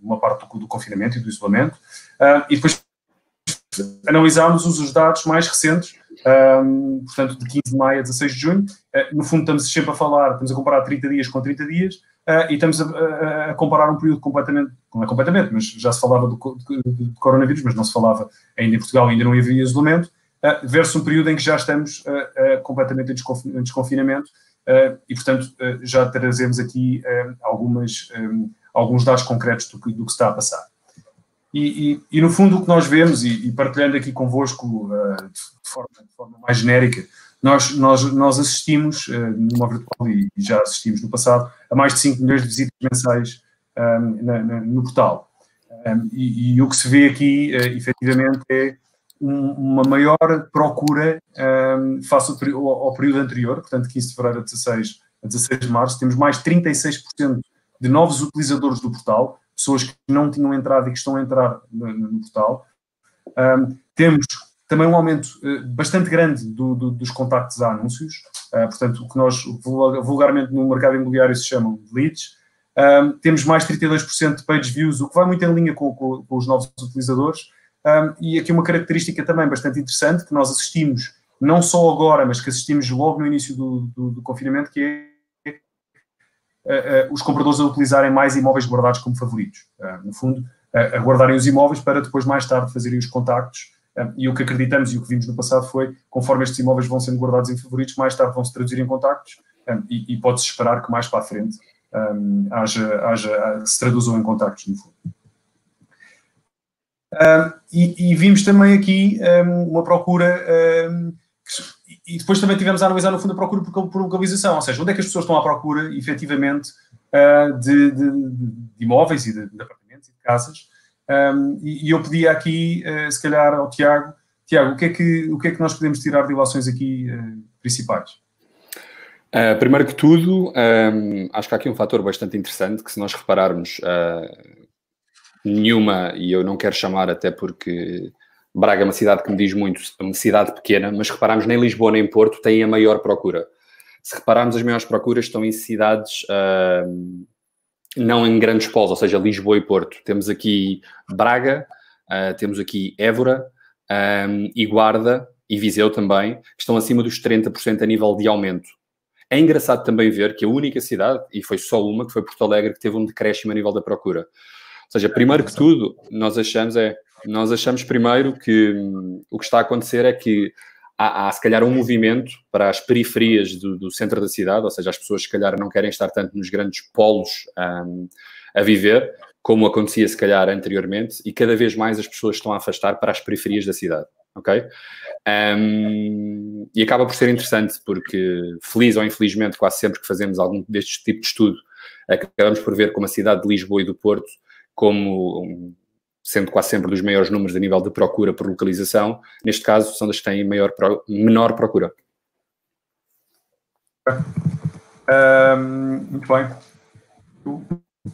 uma parte do, do, confinamento e do isolamento. e depois analisámos os dados mais recentes um, portanto, de 15 de maio a 16 de junho. Uh, no fundo, estamos sempre a falar, estamos a comparar 30 dias com 30 dias uh, e estamos a, a, a, comparar um período completamente, não é completamente, mas já se falava do, de, de coronavírus, mas não se falava ainda em Portugal, ainda não havia isolamento, uh, versus um período em que já estamos completamente em desconfinamento e, portanto, já trazemos aqui algumas, um, alguns dados concretos do que, do que está a passar. E, e, e, no fundo o que nós vemos, e, e partilhando aqui convosco uh, de, forma, de, forma, mais genérica, nós, nós, nós assistimos uh, numa virtual e, já assistimos no passado a mais de 5 milhões de visitas mensais um, na, na, no portal. Um, e, o que se vê aqui, uh, efetivamente, é um, uma maior procura um, face ao, ao, período anterior, portanto, 15 de fevereiro a 16, a 16 de março, temos mais 36% de novos utilizadores do portal, pessoas que não tinham entrado e que estão a entrar no, no portal. Um, temos também um aumento uh, bastante grande do, do, dos contactos a anúncios, uh, portanto, o que nós vulgarmente no mercado imobiliário se chamam de leads. Um, temos mais 32% de page views, o que vai muito em linha com, com, com os novos utilizadores. Um, e aqui uma característica também bastante interessante que nós assistimos, não só agora, mas que assistimos logo no início do, do, do confinamento, que é os compradores a utilizarem mais imóveis guardados como favoritos. no fundo, a guardarem os imóveis para depois, mais tarde, fazerem os contactos. e o que acreditamos e o que vimos no passado foi, conforme estes imóveis vão sendo guardados em favoritos, mais tarde vão se traduzir em contactos e, pode-se esperar que mais para a frente haja, haja, se traduzam em contactos, no fundo. E, e, vimos também aqui um, uma procura e depois também tivemos a analisar, no fundo, a procura por, por localização, ou seja, onde é que as pessoas estão à procura, efetivamente, uh, de, de, de, imóveis e de, de, apartamentos e de casas. Um, e, e, eu pedia aqui, uh, se calhar, ao Tiago, Tiago, o que, é que, o que é que nós podemos tirar de ilações aqui uh, principais? Uh, primeiro que tudo, um, acho que há aqui um fator bastante interessante que se nós repararmos uh, nenhuma, e eu não quero chamar até porque Braga é uma cidade que me diz muito, é uma cidade pequena, mas repararmos nem Lisboa nem Porto têm a maior procura. Se repararmos, as maiores procuras estão em cidades uh, não em grandes polos, ou seja, Lisboa e Porto. Temos aqui Braga, uh, temos aqui Évora um, e Guarda e Viseu também, que estão acima dos 30% a nível de aumento. É engraçado também ver que a única cidade, e foi só uma, que foi Porto Alegre, que teve um decréscimo a nível da procura. Ou seja, primeiro que tudo, nós achamos é nós achamos primeiro que hum, o que está a acontecer é que há, há se calhar um movimento para as periferias do, do, centro da cidade, ou seja, as pessoas se calhar não querem estar tanto nos grandes polos um, a viver, como acontecia se calhar anteriormente, e cada vez mais as pessoas estão a afastar para as periferias da cidade, ok? Um, e acaba por ser interessante porque, feliz ou infelizmente, quase sempre que fazemos algum destes tipos de estudo, acabamos por ver como a cidade de Lisboa e do Porto como sendo quase sempre dos maiores números a nível de procura por localização, neste caso são das que têm maior, menor procura. Um, muito bem.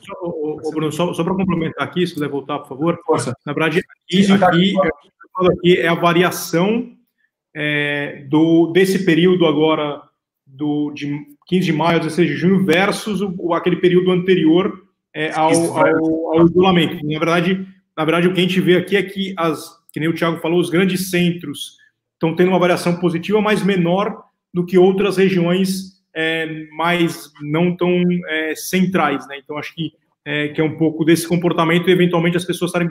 Só, oh, Bruno, só, só para complementar aqui, se puder voltar, por favor. Força. Na verdade, isso aqui, aqui é a variação é, do, desse período agora, do, de 15 de maio a 16 de junho, versus o, aquele período anterior é, ao, ao, ao isolamento. Na verdade, na verdade, o que a gente vê aqui é que, as, que nem o Thiago falou, os grandes centros estão tendo uma variação positiva, mas menor do que outras regiões é, mais não tão é, centrais. Né? Então, acho que é, que é um pouco desse comportamento e, eventualmente, as pessoas estarem,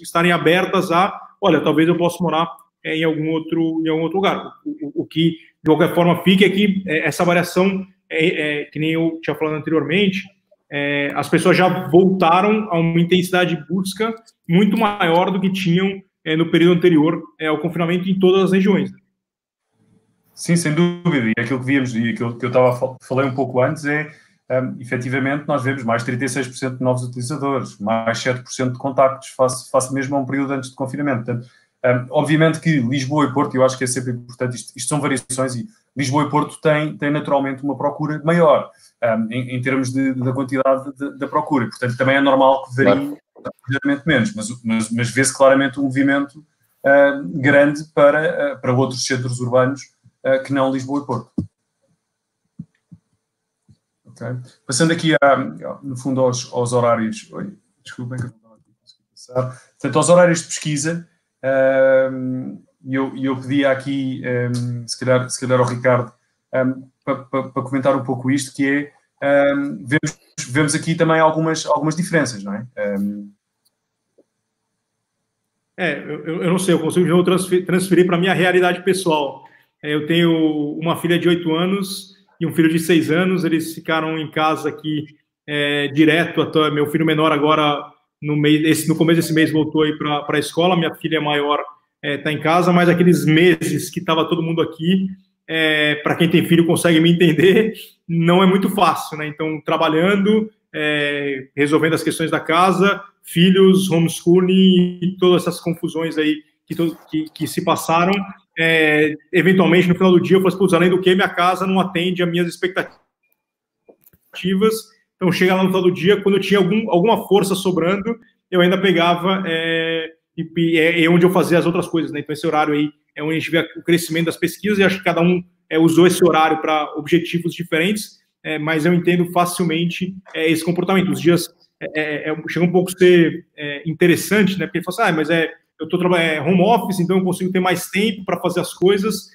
estarem abertas a, olha, talvez eu possa morar é, em, algum outro, em algum outro lugar. O, o, o que, de qualquer forma, fica é que é, essa variação, é, que nem eu tinha falado anteriormente, é, as pessoas já voltaram a uma intensidade de busca muito maior do que tinham é, no período anterior é, ao confinamento em todas as regiões. Sim, sem dúvida. E aquilo que víamos e aquilo que eu estava falei um pouco antes é, um, efetivamente, nós vemos mais 36% de novos utilizadores, mais 7% de contactos face, face mesmo a um período antes de confinamento. Portanto, um, obviamente que Lisboa e Porto, eu acho que é sempre importante, isto, isto são variações e Lisboa e Porto têm, têm naturalmente uma procura maior um, em, em, termos de, da quantidade da procura. Portanto, também é normal que varie claro. menos, mas, mas, mas vê-se claramente um movimento uh, grande para, uh, para outros centros urbanos uh, que não Lisboa e Porto. Okay. Passando aqui, a, no fundo, aos, aos horários. Oi, desculpem que eu não estava aqui a passar. Portanto, aos horários de pesquisa, e eu, eu pedia aqui, um, se, calhar, se calhar ao Ricardo, um, para, para, comentar um pouco isto, que é, um, vemos, vemos aqui também algumas, algumas diferenças, não é? Um... É, eu, eu não sei, eu consigo transferir para a minha realidade pessoal. É, eu tenho uma filha de 8 anos e um filho de 6 anos, eles ficaram em casa aqui é, direto, até meu filho menor agora no, mês, esse, no começo desse mês voltou aí para a escola, minha filha maior está é, em casa, mas aqueles meses que estava todo mundo aqui, é, para quem tem filho consegue me entender, não é muito fácil, né? Então, trabalhando, é, resolvendo as questões da casa, filhos, homeschooling e todas essas confusões aí que, que, que se passaram, é, eventualmente no final do dia eu falei, assim, além do que, minha casa não atende às minhas expectativas. Então, chega lá no final do dia, quando eu tinha algum, alguma força sobrando, eu ainda pegava é, e, e é, é onde eu fazia as outras coisas. Né? Então, esse horário aí é onde a gente vê o crescimento das pesquisas e acho que cada um é, usou esse horário para objetivos diferentes, é, mas eu entendo facilmente é, esse comportamento. Os dias é, é, chega um pouco a ser interessante, né? porque ele fala assim, ah, mas é, eu estou trabalhando home office, então eu consigo ter mais tempo para fazer as coisas.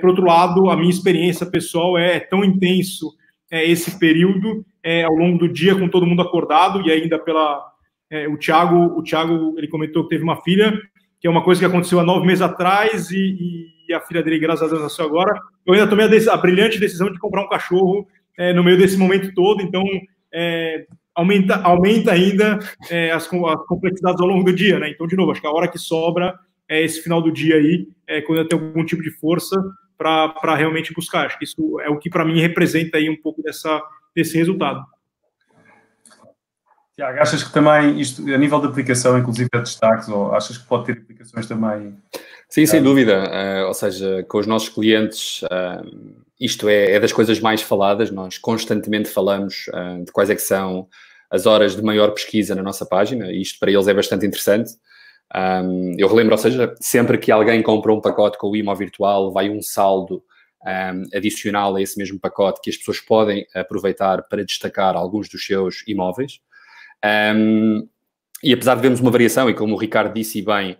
por outro lado, a minha experiência pessoal é tão intenso esse período ao longo do dia com todo mundo acordado e ainda pela é, o Thiago, o Thiago, ele comentou que teve uma filha, que é uma coisa que aconteceu há nove meses atrás e, e a filha dele, graças a Deus, nasceu agora. Eu ainda tomei a, a brilhante decisão de comprar um cachorro é, no meio desse momento todo, então é, aumenta, aumenta ainda é, as, as, complexidades ao longo do dia, né? Então, de novo, acho que a hora que sobra é esse final do dia aí, é, quando eu tenho algum tipo de força para realmente buscar. Acho que isso é o que para mim representa aí um pouco dessa, desse resultado. Tiago, achas que também isto, a nível de aplicação, inclusive é destaques, ou achas que pode ter aplicações também? Sim, sem dúvida. Uh, ou seja, com os nossos clientes, uh, isto é, é, das coisas mais faladas. Nós constantemente falamos uh, de quais é que são as horas de maior pesquisa na nossa página. E isto para eles é bastante interessante. Um, eu relembro, ou seja, sempre que alguém compra um pacote com o IMO virtual, vai um saldo um, adicional a esse mesmo pacote que as pessoas podem aproveitar para destacar alguns dos seus imóveis. Um, e apesar de vermos uma variação, e como o Ricardo disse bem,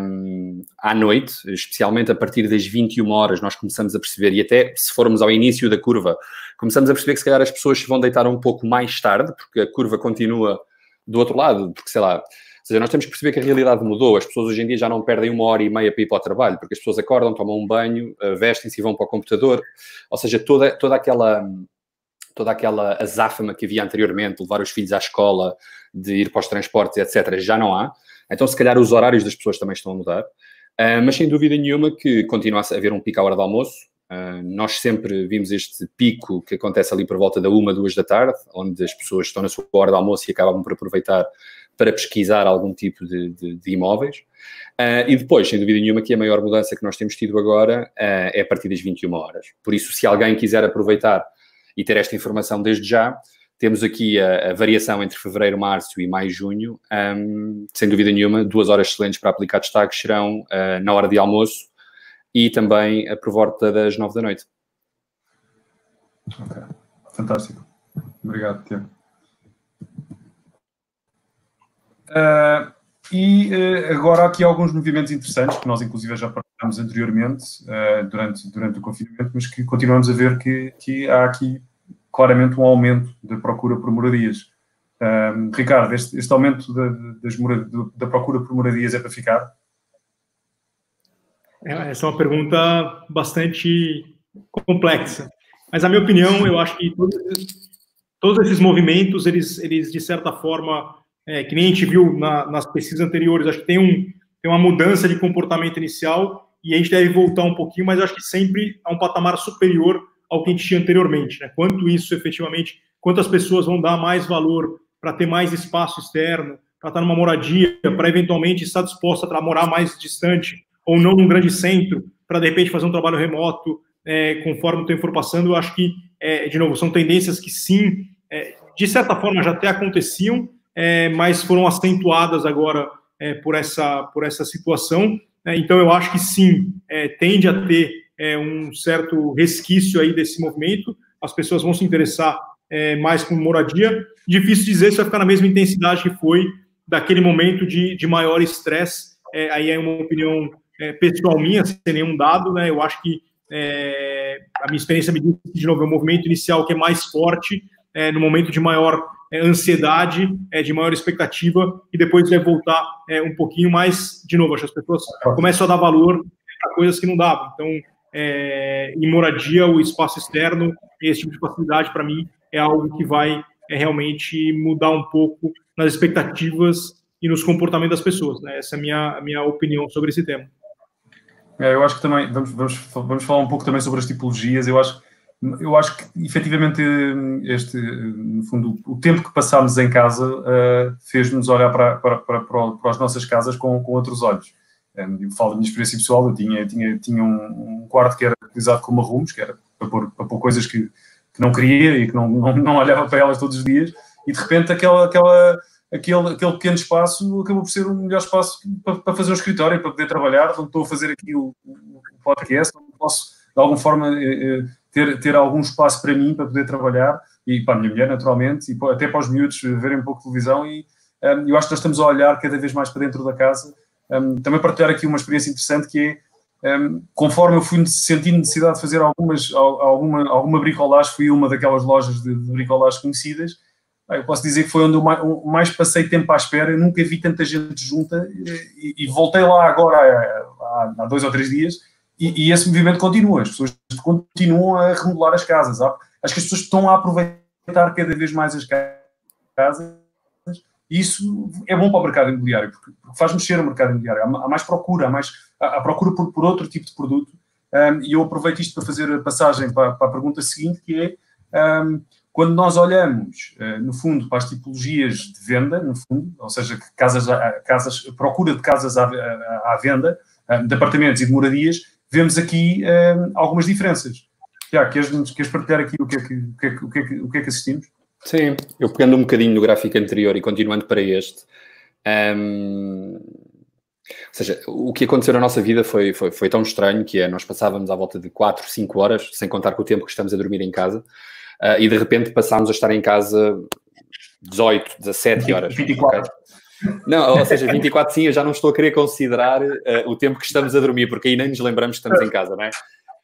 um, à noite, especialmente a partir das 21 horas, nós começamos a perceber, e até se formos ao início da curva, começamos a perceber que se calhar as pessoas se vão deitar um pouco mais tarde, porque a curva continua do outro lado, porque sei lá. Ou seja, nós temos que perceber que a realidade mudou. As pessoas hoje em dia já não perdem uma hora e meia para ir para o trabalho, porque as pessoas acordam, tomam um banho, vestem-se e vão para o computador. Ou seja, toda, toda aquela toda aquela azáfama que havia anteriormente, levar os filhos à escola, de ir para os transportes, etc., já não há. Então, se calhar, os horários das pessoas também estão a mudar. Uh, mas, sem dúvida nenhuma, que continua a haver um pico à hora do almoço. Uh, nós sempre vimos este pico que acontece ali por volta da uma, duas da tarde, onde as pessoas estão na sua hora de almoço e acabam por aproveitar para pesquisar algum tipo de, de, de imóveis. Uh, e depois, sem dúvida nenhuma, que a maior mudança que nós temos tido agora é a partir das 21 horas. Por isso, se alguém quiser aproveitar e ter esta informação desde já. Temos aqui a, a variação entre fevereiro, março e maio, junho. Um, sem dúvida nenhuma, duas horas excelentes para aplicar destaques serão uh, na hora de almoço e também uh, por volta das nove da noite. Ok, fantástico. Obrigado, Tiago. Uh, e uh, agora há aqui alguns movimentos interessantes que nós inclusive já anteriormente uh, durante, durante o confinamento, mas que continuamos a ver que, que há aqui claramente um aumento da procura por moradias. Um, Ricardo, este, este aumento da, das da procura por moradias é para ficar? É, essa é uma pergunta bastante complexa. Mas, a minha opinião, eu acho que todos, todos esses movimentos, eles, eles de certa forma, é, que nem a gente viu na, nas pesquisas anteriores, acho que tem, um, tem uma mudança de comportamento inicial e a gente deve voltar um pouquinho, mas acho que sempre a um patamar superior ao que a gente tinha anteriormente. Né? Quanto isso efetivamente, quantas pessoas vão dar mais valor para ter mais espaço externo, para estar numa moradia, para eventualmente estar disposta a morar mais distante ou não num grande centro, para de repente fazer um trabalho remoto, é, conforme o tempo for passando, eu acho que, é, de novo, são tendências que sim, é, de certa forma já até aconteciam, é, mas foram acentuadas agora é, por, essa, por essa situação. Né? Então, eu acho que sim, é, tende a ter é, um certo resquício aí desse movimento, as pessoas vão se interessar é, mais com moradia. Difícil dizer se vai ficar na mesma intensidade que foi daquele momento de, de maior estresse. É, aí é uma opinião é, pessoal minha, sem nenhum dado, né? Eu acho que é, a minha experiência me diz que, de novo, é um movimento inicial que é mais forte, no momento de maior ansiedade, é, de maior expectativa, e depois vai voltar é, um pouquinho mais, de novo, acho que as pessoas começam a dar valor para coisas que não davam. Então, é, em moradia, o espaço externo, esse tipo de facilidade, para mim, é algo que vai é, realmente mudar um pouco nas expectativas e nos comportamentos das pessoas. Né? Essa é a minha, a minha opinião sobre esse tema. É, eu acho que também, vamos, vamos, vamos falar um pouco também sobre as tipologias. Eu acho, eu acho que efetivamente este, no fundo, o tempo que passámos em casa uh, fez-nos olhar para, para, para, para, as nossas casas com, com outros olhos. Um, eu falo da minha experiência pessoal, eu tinha, tinha, tinha um, um quarto que era utilizado como arrumos, que era para pôr, para pôr coisas que, que não queria e que não, não, não olhava para elas todos os dias, e de repente aquela, aquela aquele, aquele pequeno espaço acabou por ser o melhor espaço para, para fazer um escritório, para poder trabalhar, onde estou a fazer aqui o, o podcast, onde posso, de alguma forma, eh, eh, ter, ter algum espaço para mim, para poder trabalhar, e para a minha mulher, naturalmente, e até para os miúdos verem um pouco de televisão, e um, eu acho que nós estamos a olhar cada vez mais para dentro da casa. Um, também partilhar aqui uma experiência interessante que é, um, conforme eu fui sentindo necessidade de fazer algumas, alguma, alguma bricolagem, fui uma daquelas lojas de, de bricolagem conhecidas, eu posso dizer que foi onde eu mais, passei tempo à espera. Eu nunca vi tanta gente junta e, e voltei lá agora há, há, dois ou três dias e, e, esse movimento continua. As pessoas continuam a remodelar as casas. Acho que as pessoas estão a aproveitar cada vez mais as casas e isso é bom para o mercado imobiliário porque, faz mexer o mercado imobiliário. Há, mais procura, há, mais, há, procura por, por, outro tipo de produto. Um, e eu aproveito isto para fazer a passagem para, para a pergunta seguinte, que é um, quando nós olhamos, eh, no fundo, para as tipologias de venda, no fundo, ou seja, casas, casas, procura de casas à, à venda, eh, de apartamentos e de moradias, vemos aqui eh, algumas diferenças. Já, queres, queres partilhar aqui o que, é que, o, que é que, o, que é que, o que é que assistimos? Sim, eu pegando um bocadinho no gráfico anterior e continuando para este, um, ou seja, o que aconteceu na nossa vida foi, foi, foi tão estranho que é, nós passávamos à volta de 4, 5 horas, sem contar com o tempo que estamos a dormir em casa, uh, e de repente passámos a estar em casa 18, 17 horas. 24. Okay? Não, ou seja, 24 sim, eu já não estou a querer considerar uh, o tempo que estamos a dormir, porque aí nem nos lembramos que estamos em casa, não é?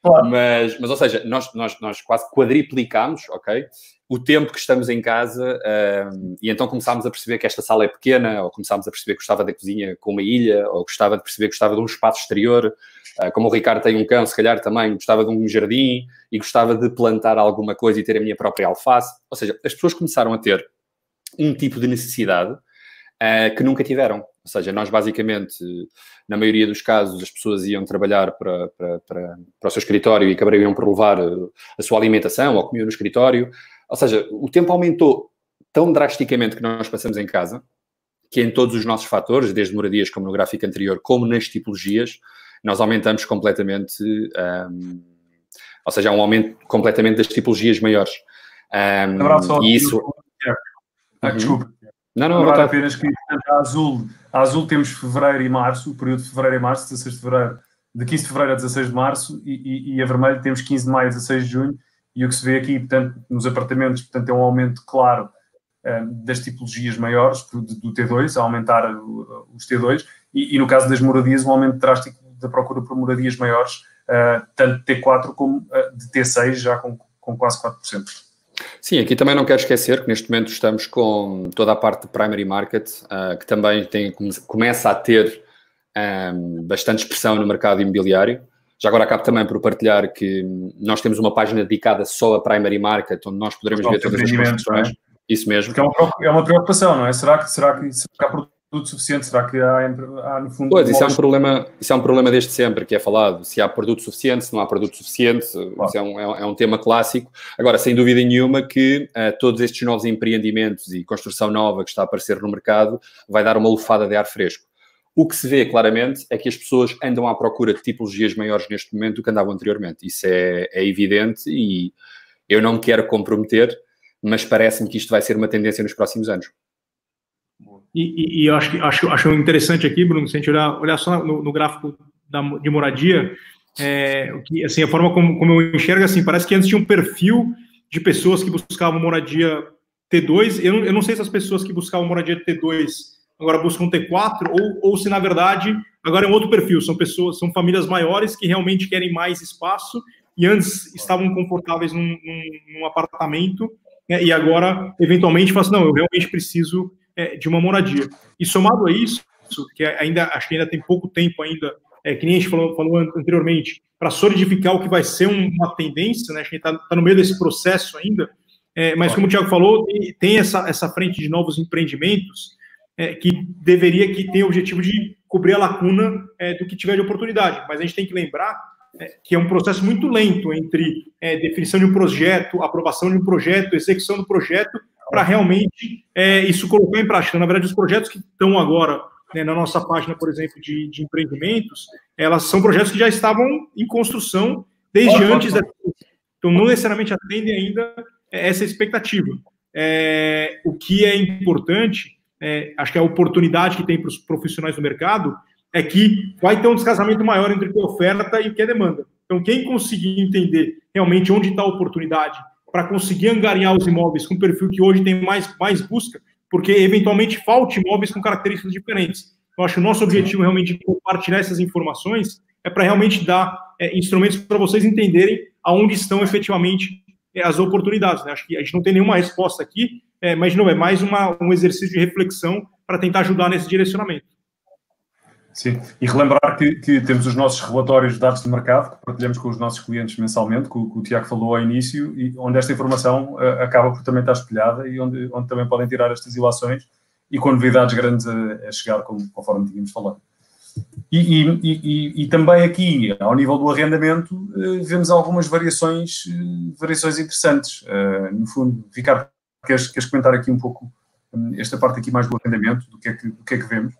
Claro. Mas, mas, ou seja, nós, nós, nós quase quadriplicámos, ok? O tempo que estamos em casa uh, e então começámos a perceber que esta sala é pequena, ou começámos a perceber que gostava da cozinha com uma ilha, ou gostava de perceber que gostava de um espaço exterior, uh, como o Ricardo tem um cão, se calhar também gostava de um jardim e gostava de plantar alguma coisa e ter a minha própria alface. Ou seja, as pessoas começaram a ter um tipo de necessidade uh, que nunca tiveram. Ou seja, nós basicamente, na maioria dos casos, as pessoas iam trabalhar para, para, para, para o seu escritório e acabariam por levar a sua alimentação ou comiam no escritório. Ou seja, o tempo aumentou tão drasticamente que nós passamos em casa, que em todos os nossos fatores, desde moradias como no gráfico anterior, como nas tipologias, nós aumentamos completamente, um, ou seja, há um aumento completamente das tipologias maiores. Um, e isso... Ah, desculpa. Não, não, não apenas que a azul, a azul temos fevereiro e março, o período de fevereiro e março, 16 de fevereiro, de 15 de fevereiro a 16 de março, e, e, e a vermelho temos 15 de maio a 16 de junho, e o que se vê aqui, portanto, nos apartamentos, portanto, é um aumento claro um, das tipologias maiores do, do, T2, a aumentar os T2, e, e, no caso das moradias, um aumento drástico da procura por moradias maiores, uh, tanto T4 como uh, de T6, já com, com quase 4%. Sim, aqui também não quero esquecer que neste momento estamos com toda a parte de primary market, uh, que também tem, começa a ter um, bastante expressão no mercado imobiliário. Já agora acabo também por partilhar que nós temos uma página dedicada só a primary market, onde nós poderemos ver todas as construções. É? Isso mesmo. Porque é uma, preocupação, não é? Será que, será que, será que há produto suficiente? Será que há, há no fundo... Pois, isso é, um problema, isso é um problema desde sempre, que é falado. Se há produto suficiente, se não há produto suficiente, claro. isso é um, é um tema clássico. Agora, sem dúvida nenhuma que uh, todos estes novos empreendimentos e construção nova que está a aparecer no mercado vai dar uma lufada de ar fresco. O que se vê claramente é que as pessoas andam à procura de tipologias maiores neste momento do que andavam anteriormente. Isso é, é evidente e eu não me quero comprometer, mas parece-me que isto vai ser uma tendência nos próximos anos. E, e, e eu acho, acho, acho interessante aqui, Bruno, se a gente olhar, olhar só no, no gráfico da, de moradia, é, que, assim, a forma como, como eu enxergo, assim, parece que antes tinha um perfil de pessoas que buscavam moradia T2. Eu não, eu não sei se as pessoas que buscavam moradia T2 agora buscam T4, ou, ou se na verdade agora é um outro perfil, são pessoas, são famílias maiores que realmente querem mais espaço e antes estavam confortáveis num, num, num apartamento né, e agora eventualmente falam assim, não, eu realmente preciso é, de uma moradia. E somado a isso, que ainda acho que ainda tem pouco tempo ainda, é, que nem a gente falou, falou anteriormente, para solidificar o que vai ser uma tendência, né, a gente está tá no meio desse processo ainda, É, mas como o Tiago falou, tem essa, essa frente de novos empreendimentos é, que deveria que tem o objetivo de cobrir a lacuna é, do que tiver de oportunidade. Mas a gente tem que lembrar é, que é um processo muito lento entre é, definição de um projeto, aprovação de um projeto, execução do projeto, para realmente é, isso colocar em prática. Na verdade, os projetos que estão agora né, na nossa página, por exemplo, de, de, empreendimentos, elas são projetos que já estavam em construção desde antes. Da... Então, não necessariamente atendem ainda essa expectativa. É, o que é importante, é, acho que a oportunidade que tem para os profissionais do mercado é que vai ter um descasamento maior entre o que é oferta e o que é demanda. Então, quem conseguir entender realmente onde está a oportunidade para conseguir angariar os imóveis com perfil que hoje tem mais, mais busca, porque eventualmente falta imóveis com características diferentes. Eu acho que o nosso objetivo realmente de compartilhar essas informações é para realmente dar é, instrumentos para vocês entenderem aonde estão efetivamente é, as oportunidades. Né? Acho que a gente não tem nenhuma resposta aqui, é, mas não é mais uma, um exercício de reflexão para tentar ajudar nesse direcionamento. Sim, e relembrar que, que, temos os nossos relatórios de dados de mercado que partilhamos com os nossos clientes mensalmente, que o, que o Tiago falou ao início, e onde esta informação uh, acaba por também estar espelhada e onde, onde também podem tirar estas ilações e com novidades grandes a, a chegar, como, conforme tínhamos falado. E, e, e, e, também aqui, ao nível do arrendamento, uh, vemos algumas variações, uh, variações interessantes. no fundo, Ricardo, queres, queres comentar aqui um pouco um, esta parte aqui mais do arrendamento, do que é que, do que, é que vemos?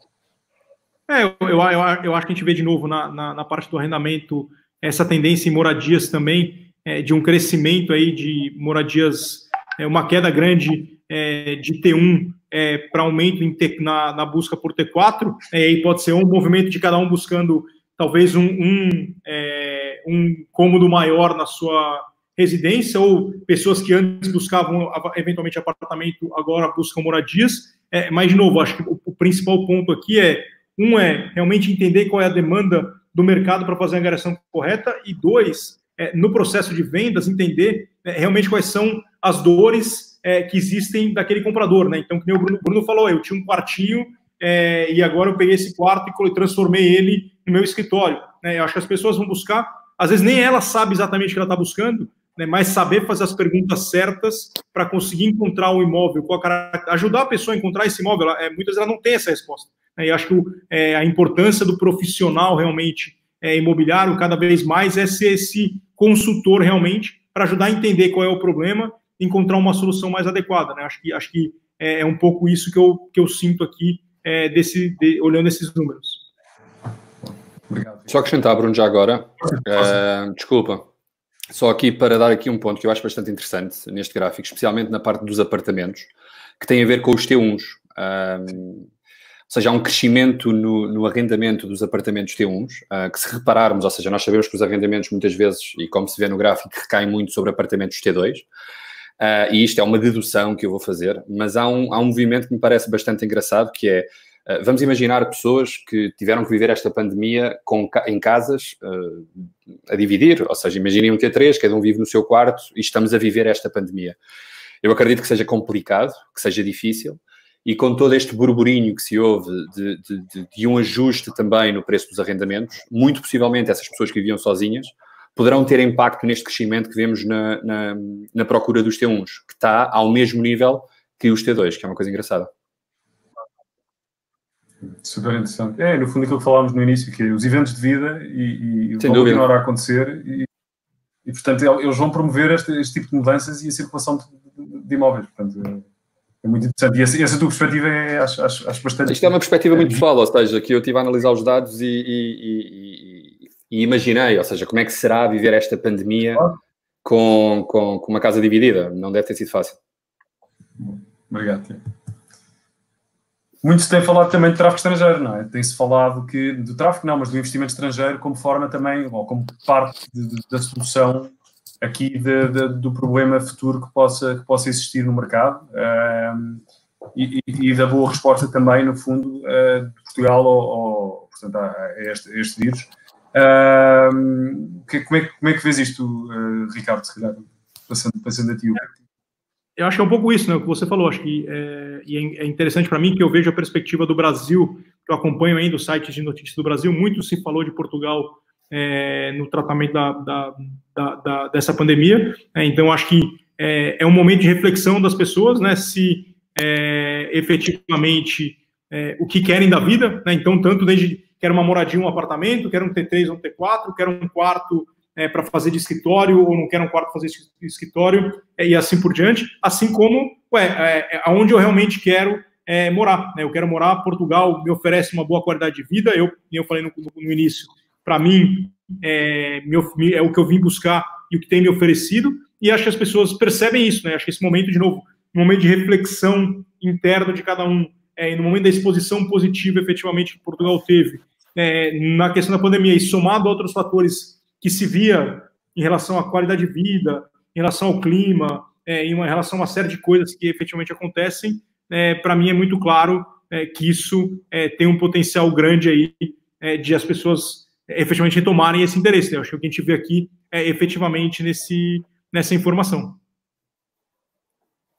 É, eu, eu, eu, acho que a gente vê de novo na, na, na parte do arrendamento essa tendência em moradias também, é, de um crescimento aí de moradias, é, uma queda grande é, de T1 é, para aumento T, na, na, busca por T4, é, e pode ser um movimento de cada um buscando talvez um, um, é, um cômodo maior na sua residência, ou pessoas que antes buscavam eventualmente apartamento, agora buscam moradias. Mas, de novo, acho que o, o principal ponto aqui é um é realmente entender qual é a demanda do mercado para fazer a angariação correta, e dois, é, no processo de vendas, entender é, realmente quais são as dores é, que existem daquele comprador. Né? Então, como o Bruno, Bruno falou, eu tinha um quartinho é, e agora eu peguei esse quarto e transformei ele no meu escritório. Né? Eu acho que as pessoas vão buscar, às vezes nem ela sabe exatamente o que ela está buscando, né, mas saber fazer as perguntas certas para conseguir encontrar o um imóvel, ajudar a pessoa a encontrar esse imóvel. Ela, é, muitas vezes ela não tem essa resposta. Né? E acho que é, a importância do profissional realmente é, imobiliário cada vez mais é ser esse consultor realmente para ajudar a entender qual é o problema e encontrar uma solução mais adequada. Né? Acho que, acho que é, é um pouco isso que eu, que eu sinto aqui é, desse, de, olhando esses números. Obrigado. Só acrescentar, Bruno, já agora. Uh, desculpa. Só aqui para dar aqui um ponto que eu acho bastante interessante neste gráfico, especialmente na parte dos apartamentos, que tem a ver com os T1s. Um, seja, há um crescimento no, no arrendamento dos apartamentos T1s, uh, que se repararmos, ou seja, nós sabemos que os arrendamentos muitas vezes, e como se vê no gráfico, recaem muito sobre apartamentos T2, uh, ah, e isto é uma dedução que eu vou fazer, mas há um, há um movimento que me parece bastante engraçado, que é, uh, vamos imaginar pessoas que tiveram que viver esta pandemia com, em casas a dividir, ou seja, imaginem um T3, cada um vive no seu quarto, e estamos a viver esta pandemia. Eu acredito que seja complicado, que seja difícil, e com todo este burburinho que se houve de, de, de, um ajuste também no preço dos arrendamentos, muito possivelmente essas pessoas que viviam sozinhas poderão ter impacto neste crescimento que vemos na, na, na procura dos T1s, que está ao mesmo nível que os T2, que é uma coisa engraçada. Super interessante. É, no fundo, aquilo que falámos no início, que é os eventos de vida e, e vão continuar a acontecer e, e, portanto, eles vão promover este, este, tipo de mudanças e a circulação de, de imóveis. Portanto, é muito interessante. E essa, essa tua perspectiva é, acho, acho, acho, bastante. Isto é uma perspectiva muito pessoal, ou seja, que eu estive a analisar os dados e, e, e, e imaginei, ou seja, como é que será viver esta pandemia com, com, com, uma casa dividida. Não deve ter sido fácil. Obrigado. Muito se tem falado também de tráfego estrangeiro, não é? Tem-se falado que, do tráfego não, mas do investimento estrangeiro como forma também, ou como parte de, de, da solução aqui de, de, do problema futuro que possa, que possa existir no mercado um, e, e, da boa resposta também, no fundo, uh, de Portugal ao, ao portanto, a, este, a este vírus. Um, que, como, é, como é que vês isto, uh, Ricardo, se calhar, passando, passando a ti? Eu acho que é um pouco isso, né, o que você falou, acho que é, e é, é interessante para mim que eu vejo a perspectiva do Brasil, que eu acompanho ainda os sites de notícias do Brasil, muito se falou de Portugal é, no tratamento da, da, da, da, dessa pandemia. É, então, acho que é, é um momento de reflexão das pessoas, né? Se é, efetivamente é, o que querem da vida, né? Então, tanto desde quero uma moradia, um apartamento, quero um T3 ou um T4, quero um quarto é, para fazer de escritório ou não quero um quarto para fazer de escritório e assim por diante, assim como, ué, aonde eu realmente quero morar, né? Eu quero morar, Portugal me oferece uma boa qualidade de vida, eu, eu falei no, no início, para mim, é, é o que eu vim buscar e o que tem me oferecido, e acho que as pessoas percebem isso, né? Acho que esse momento, de novo, um momento de reflexão interna de cada um, é, no momento da exposição positiva, efetivamente, que Portugal teve é, na questão da pandemia, e somado a outros fatores que se via em relação à qualidade de vida, em relação ao clima, é, em uma relação a uma série de coisas que efetivamente acontecem, é, para mim é muito claro é, que isso é, tem um potencial grande aí de as pessoas efetivamente retomarem esse interesse. Né? Eu acho que o que a gente vê aqui é efetivamente nesse, nessa informação.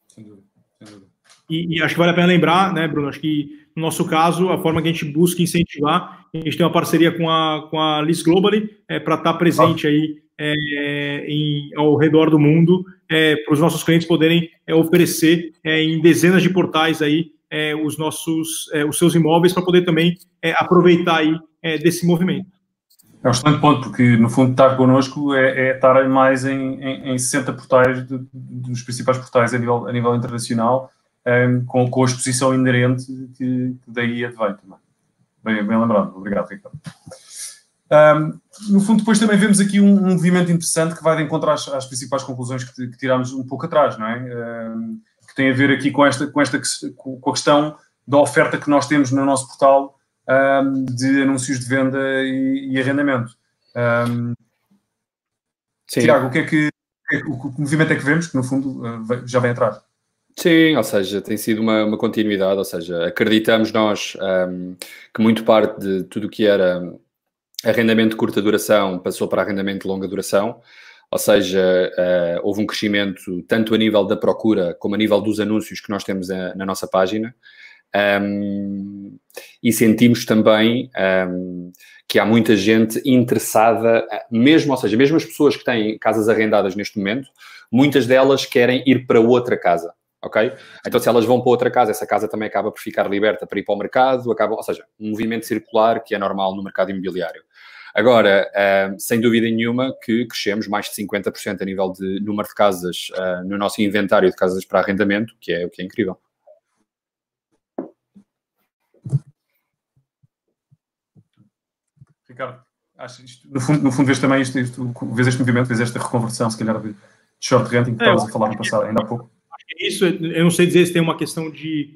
Sem dúvida, sem dúvida. E, e, acho que vale a pena lembrar, né, Bruno? Acho que no nosso caso, a forma que a gente busca incentivar, a gente tem uma parceria com a, com a Liz Globally é, para estar tá presente aí é, em, ao redor do mundo é, para os nossos clientes poderem é, oferecer é, em dezenas de portais aí é, os nossos os seus imóveis para poder também aproveitar aí desse movimento. É um excelente ponto, porque no fundo estar connosco é, é estar mais em, em, em 60 portais, de, dos principais portais a nível, a nível internacional, um, ehm, com, com a exposição inerente que, que daí advém também. Bem, bem lembrado, obrigado, Ricardo. Um, ehm, no fundo, depois também vemos aqui um, um, movimento interessante que vai de encontro às, principais conclusões que, que tirámos um pouco atrás, não é? Um, ehm, que tem a ver aqui com esta, com esta com a questão da oferta que nós temos no nosso portal um, de anúncios de venda e, e arrendamento. Um, Tiago, o que é que, o, que movimento é que vemos que no fundo uh, já vem atrás? Sim, ou seja, tem sido uma, uma continuidade, ou seja, acreditamos nós um, que muito parte de tudo o que era arrendamento de curta duração passou para arrendamento de longa duração, ou seja, uh, houve um crescimento tanto a nível da procura como a nível dos anúncios que nós temos na nossa página. Um, e sentimos também um, que há muita gente interessada, mesmo, ou seja, mesmo as pessoas que têm casas arrendadas neste momento, muitas delas querem ir para outra casa, ok? Então, se elas vão para outra casa, essa casa também acaba por ficar liberta para ir para o mercado, acaba, ou seja, um movimento circular que é normal no mercado imobiliário. Agora, sem dúvida nenhuma que crescemos mais de 50% a nível de número de casas uh, no nosso inventário de casas para arrendamento, que é o que é incrível. Ricardo, acho isto, no, fundo, no fundo vês também isto, isto, vês este movimento, vês esta reconversão, se calhar, de short renting que é, estavas a falar no passado, ainda há pouco. É isso, eu não sei dizer se tem uma questão de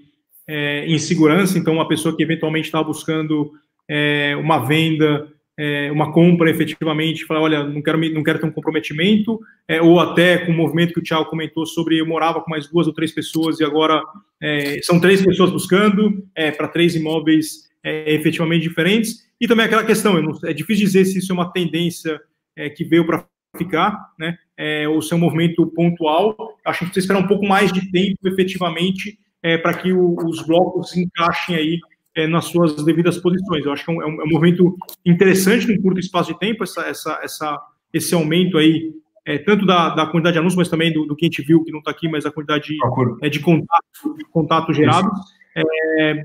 é, insegurança, então uma pessoa que eventualmente está buscando é, uma venda, é, uma compra efetivamente, fala, olha, não quero, não quero ter um comprometimento, é, ou até com o movimento que o Thiago comentou sobre eu morava com mais duas ou três pessoas e agora é, são três pessoas buscando para três imóveis efetivamente diferentes. E também aquela questão, não, é difícil dizer se isso é uma tendência é, que veio para ficar, né? É, ou se é um movimento pontual. Acho que precisa esperar um pouco mais de tempo, efetivamente, é, para que o, os blocos se encaixem aí é, nas suas devidas posições. Eu acho que é um, é um, é movimento interessante num curto espaço de tempo, essa, essa, essa, esse aumento aí, é, tanto da, da quantidade de anúncios, mas também do, do que a gente viu, que não está aqui, mas a quantidade de, é, de contato, de contato gerado.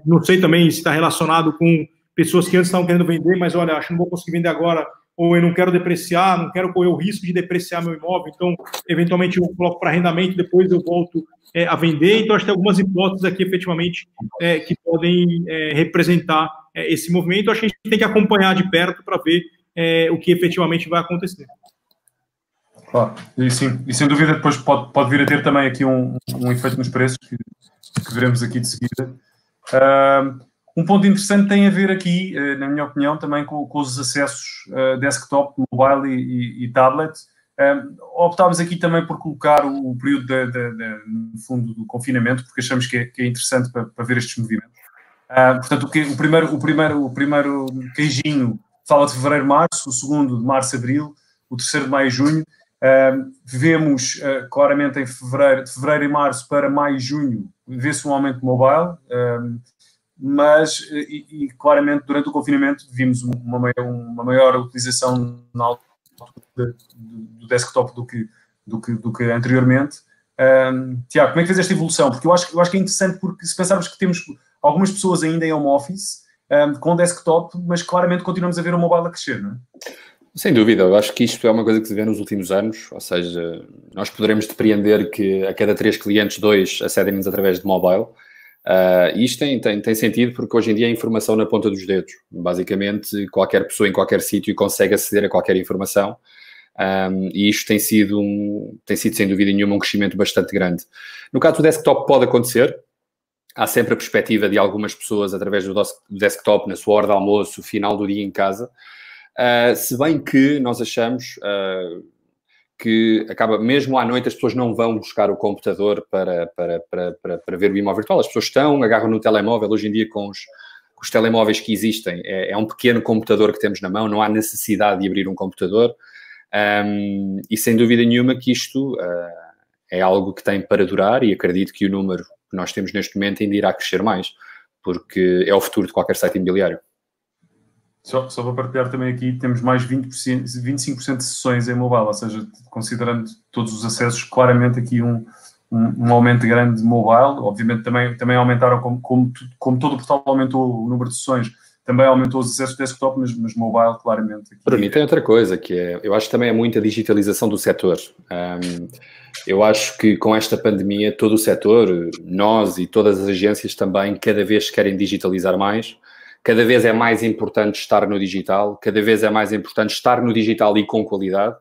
não sei também se está relacionado com pessoas que antes estavam querendo vender, mas olha, acho que não vou conseguir vender agora, ou eu não quero depreciar, não quero correr o risco de depreciar meu imóvel, então, eventualmente, eu coloco para arrendamento, depois eu volto é, a vender. Então, acho que tem algumas hipóteses aqui, efetivamente, é, que podem é, representar é, esse movimento. Acho que a gente tem que acompanhar de perto para ver é, o que efetivamente vai acontecer. Claro, e sim, e sem dúvida depois pode, pode vir a ter também aqui um, um efeito nos preços que, que veremos aqui de seguida. Uh, um ponto interessante tem a ver aqui, eh, na minha opinião, também com, com os acessos uh, desktop, mobile e, e, e tablet. Um, optámos aqui também por colocar o, o período, de, de, de, no fundo, do confinamento, porque achamos que é, que é interessante para, para, ver estes movimentos. Uh, portanto, o, que, o, primeiro, o, primeiro, o primeiro queijinho fala de fevereiro, março, o segundo de março, abril, o terceiro de maio junho. Uh, vemos uh, claramente em fevereiro, de fevereiro e março para maio e junho, vê-se um aumento mobile mas e, e, claramente durante o confinamento vimos uma maior, uma maior utilização do desktop do que, do que, do que anteriormente. Um, Tiago, como é que fez esta evolução? Porque eu acho, eu acho que é interessante porque se pensarmos que temos algumas pessoas ainda em home office, um, com desktop, mas claramente continuamos a ver o mobile a crescer, não é? Sem dúvida, eu acho que isto é uma coisa que se vê nos últimos anos, ou seja, nós poderemos depreender que a cada três clientes, dois acedem-nos através de mobile. Uh, isto tem, tem, tem, sentido porque hoje em dia é informação na ponta dos dedos. Basicamente, qualquer pessoa em qualquer sítio consegue aceder a qualquer informação. Um, e isto tem sido, um, tem sido, sem dúvida nenhuma, um crescimento bastante grande. No caso do desktop, pode acontecer. Há sempre a perspectiva de algumas pessoas, através do desktop, na sua hora de almoço, final do dia em casa. Uh, se bem que nós achamos uh, que acaba, mesmo à noite, as pessoas não vão buscar o computador para, para, para, para, para ver o imóvel virtual. As pessoas estão, agarram no telemóvel. Hoje em dia, com os, os telemóveis que existem, é, é um pequeno computador que temos na mão, não há necessidade de abrir um computador. Um, e sem dúvida nenhuma que isto uh, é algo que tem para durar e acredito que o número que nós temos neste momento ainda irá crescer mais, porque é o futuro de qualquer site imobiliário. Só, só para partilhar também aqui, temos mais 20%, 25% de sessões em mobile, ou seja, considerando todos os acessos, claramente aqui um, um, um aumento grande de mobile. Obviamente também, também aumentaram, como, como, como todo o portal aumentou o número de sessões, também aumentou os acessos desktop, mas, mas mobile, claramente. Para mim tem outra coisa, que é, eu acho que também é muita digitalização do setor. Um, eu acho que com esta pandemia, todo o setor, nós e todas as agências também, cada vez querem digitalizar mais, cada vez é mais importante estar no digital, cada vez é mais importante estar no digital e com qualidade.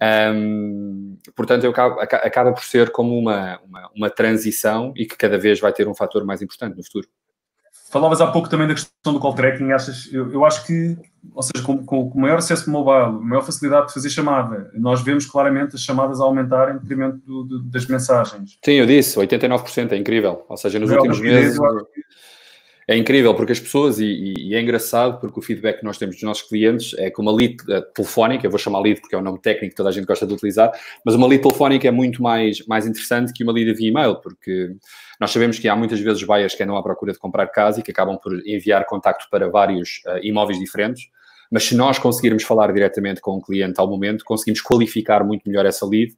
Um, portanto, eu acaba, acaba por ser como uma, uma, uma transição e que cada vez vai ter um fator mais importante no futuro. Falavas há pouco também da questão do call tracking, achas, eu, eu acho que, ou seja, com, com, com maior acesso mobile, maior facilidade de fazer chamada, nós vemos claramente as chamadas a aumentar em detrimento das mensagens. Sim, eu disse, 89%, é incrível. Ou seja, nos últimos meses... É incrível porque as pessoas, e, e, é engraçado porque o feedback que nós temos dos nossos clientes é que uma lead uh, telefónica, eu vou chamar lead porque é o um nome técnico que toda a gente gosta de utilizar, mas uma lead telefónica é muito mais, mais interessante que uma lead via e-mail, porque nós sabemos que há muitas vezes buyers que andam à procura de comprar casa e que acabam por enviar contacto para vários uh, imóveis diferentes, mas se nós conseguirmos falar diretamente com o cliente ao momento, conseguimos qualificar muito melhor essa lead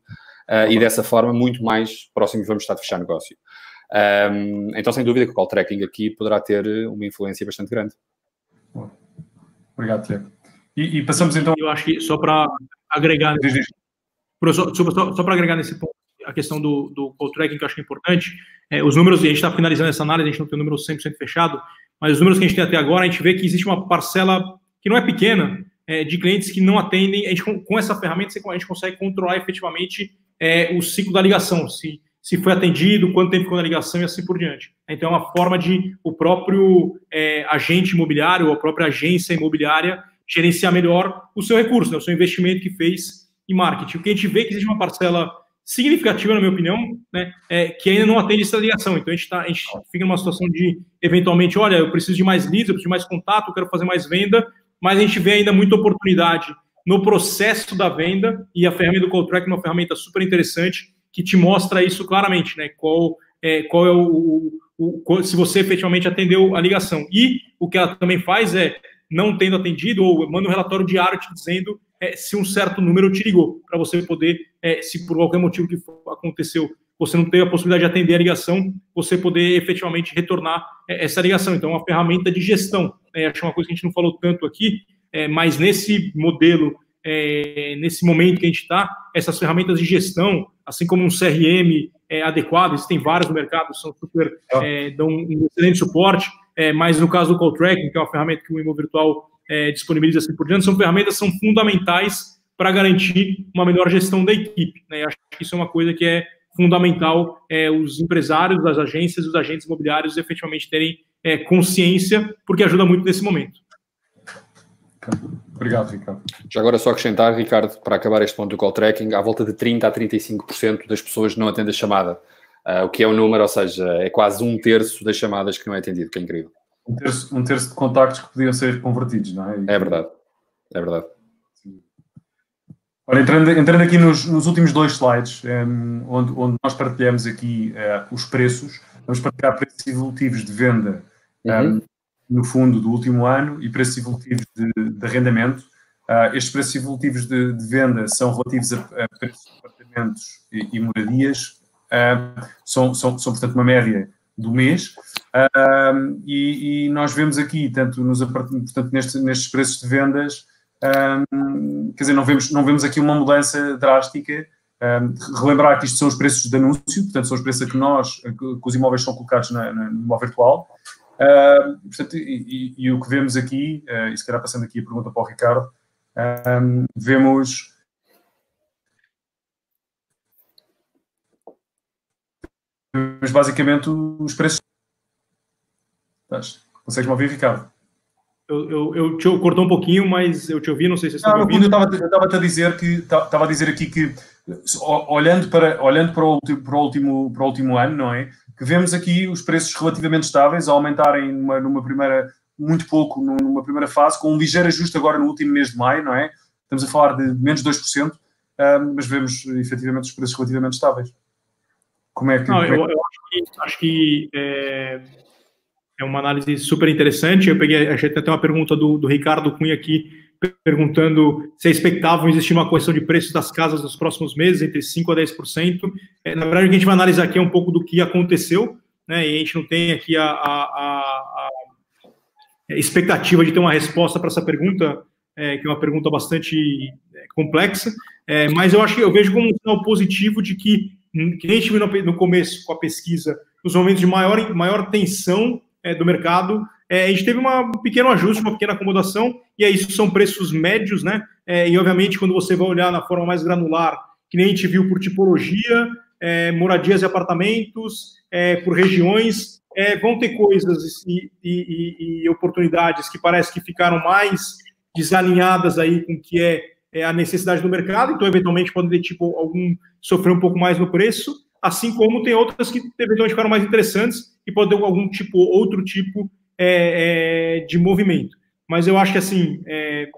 uh, e dessa forma muito mais próximos vamos estar de fechar negócio. Um, então, sem dúvida que o call tracking aqui poderá ter uma influência bastante grande. Obrigado, Tiago. E, e, passamos então. Eu acho que só para agregar. Só, só, só para agregar nesse ponto, a questão do, do call tracking, que eu acho que é importante, é, os números, a gente está finalizando essa análise, a gente não tem o número 100% fechado, mas os números que a gente tem até agora, a gente vê que existe uma parcela que não é pequena é, de clientes que não atendem. A gente, com, com essa ferramenta, a gente consegue controlar efetivamente é, o ciclo da ligação. Se se foi atendido, quanto tempo ficou na ligação e assim por diante. Então, é uma forma de o próprio é, agente imobiliário ou a própria agência imobiliária gerenciar melhor o seu recurso, né, o seu investimento que fez em marketing. O que a gente vê é que existe uma parcela significativa, na minha opinião, né, é, que ainda não atende essa ligação. Então, a gente, tá, a gente fica numa situação de, eventualmente, olha, eu preciso de mais leads, eu preciso de mais contato, eu quero fazer mais venda, mas a gente vê ainda muita oportunidade no processo da venda e a ferramenta do Call é uma ferramenta super interessante que te mostra isso claramente, né? Qual é, qual é o, o, o, se você efetivamente atendeu a ligação. E o que ela também faz é, não tendo atendido, ou manda um relatório diário te dizendo é, se um certo número te ligou, para você poder, é, se por qualquer motivo que aconteceu, você não teve a possibilidade de atender a ligação, você poder efetivamente retornar é, essa ligação. Então, é uma ferramenta de gestão. Né? Acho uma coisa que a gente não falou tanto aqui, é, mas nesse modelo é, nesse momento que a gente está, essas ferramentas de gestão, assim como um CRM é, adequado, existem vários no mercado, são super, é, dão um excelente suporte, é, mas no caso do Call Tracking, que é uma ferramenta que o Imo Virtual é, disponibiliza assim por diante, são ferramentas são fundamentais para garantir uma melhor gestão da equipe. Né? Acho que isso é uma coisa que é fundamental é, os empresários, as agências, os agentes imobiliários efetivamente terem consciência, porque ajuda muito nesse momento. Obrigado, Ricardo. Já agora só acrescentar, Ricardo, para acabar este ponto do call tracking, à volta de 30% a 35% das pessoas não atendem a chamada, uh, o que é um número, ou seja, é quase um terço das chamadas que não é atendido, que é incrível. Um terço, um terço de contactos que podiam ser convertidos, não é? É verdade, é verdade. Ora, entrando, entrando aqui nos, nos, últimos dois slides, um, ehm, onde, onde, nós partilhamos aqui uh, os preços, vamos partilhar preços evolutivos de venda um, uhum. No fundo, do último ano e preços evolutivos de, de arrendamento. Uh, estes preços evolutivos de, de, venda são relativos a, a preços de apartamentos e, e moradias. uh, são, são, são, portanto, uma média do mês. Uh, e, e, nós vemos aqui, tanto nos, portanto, nestes, nestes preços de vendas, um, quer dizer, não vemos, não vemos aqui uma mudança drástica. Um, relembrar que isto são os preços de anúncio, portanto, são os preços que nós, que, que os imóveis são colocados na, na, no imóvel virtual. Uh, portanto, e, e, e, o que vemos aqui, uh, e se calhar passando aqui a pergunta para o Ricardo, um, vemos. Vemos basicamente os preços. Consegues-me ouvir, Ricardo? Eu, eu, eu te cortou um pouquinho, mas eu te ouvi, não sei se você está me ouvindo. Eu estava a dizer que estava a dizer aqui que olhando para olhando para o, para o último para o último ano, não é? Que vemos aqui os preços relativamente estáveis a aumentarem numa, numa primeira muito pouco numa primeira fase, com um ligeiro ajuste agora no último mês de maio, não é? Estamos a falar de menos 2%, um, mas vemos efetivamente os preços relativamente estáveis. Como é que. Não, é que... Eu, eu, acho que, acho que é é uma análise super interessante. Eu peguei, achei até uma pergunta do, do Ricardo Cunha aqui, perguntando se é expectável existir uma correção de preços das casas nos próximos meses, entre 5% a 10%. É, na verdade, o que a gente vai analisar aqui é um pouco do que aconteceu, né? E a gente não tem aqui a, a, a, a expectativa de ter uma resposta para essa pergunta, é, que é uma pergunta bastante é, complexa, é, mas eu acho que eu vejo como um sinal positivo de que, que a gente viu no, no começo com a pesquisa, nos momentos de maior, maior tensão é, do mercado, é, a gente teve uma, um pequeno ajuste, uma pequena acomodação, e é isso, são preços médios, né? É, e obviamente, quando você vai olhar na forma mais granular, que nem a gente viu por tipologia, é, moradias e apartamentos, é, por regiões, é, vão ter coisas e, e, e, oportunidades que parece que ficaram mais desalinhadas aí com o que é, é, a necessidade do mercado, então eventualmente podem ter tipo algum sofrer um pouco mais no preço, assim como tem outras que eventualmente ficaram mais interessantes e pode ter algum tipo, outro tipo é, é, de movimento. Mas eu acho que assim, é,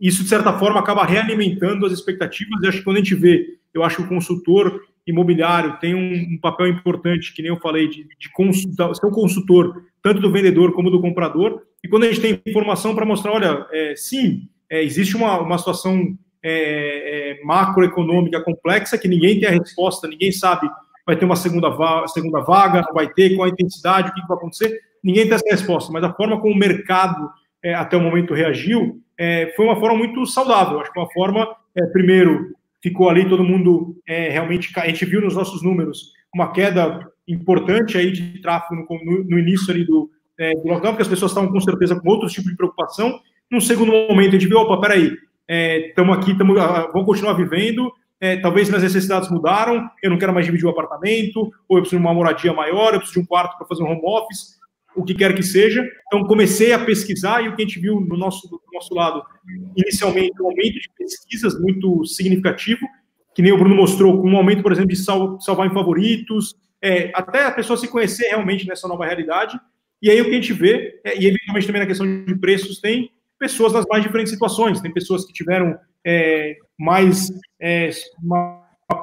isso de certa forma acaba realimentando as expectativas. Eu acho que quando a gente vê, eu acho que o consultor imobiliário tem um, um papel importante, que nem eu falei, de, de consultar, ser o consultor tanto do vendedor como do comprador. E quando a gente tem informação para mostrar, olha, é, sim, é, existe uma, uma situação é, é, macroeconômica complexa que ninguém tem a resposta, ninguém sabe vai ter uma segunda, va segunda vaga, vai ter, qual a intensidade, o que, que vai acontecer, ninguém tem essa resposta, mas a forma como o mercado é, até o momento reagiu é, foi uma forma muito saudável, acho que uma forma, é, primeiro, ficou ali todo mundo é, realmente, a gente viu nos nossos números uma queda importante aí de tráfego no, no início ali do, é, do lockdown, porque as pessoas estavam com certeza com outro tipo de preocupação, num segundo momento a gente viu, opa, peraí, estamos é, aqui, tamo, ah, vamos continuar vivendo, é, talvez minhas necessidades mudaram, eu não quero mais dividir o apartamento, ou eu preciso de uma moradia maior, eu preciso de um quarto para fazer um home office, o que quer que seja. Então, comecei a pesquisar e o que a gente viu no nosso, do nosso lado, inicialmente, um aumento de pesquisas muito significativo, que nem o Bruno mostrou, com um aumento, por exemplo, de sal, salvar em favoritos, é, até a pessoa se conhecer realmente nessa nova realidade. E aí o que a gente vê, é, e eventualmente também na questão de preços, tem pessoas nas mais diferentes situações. Tem pessoas que tiveram é, mais é,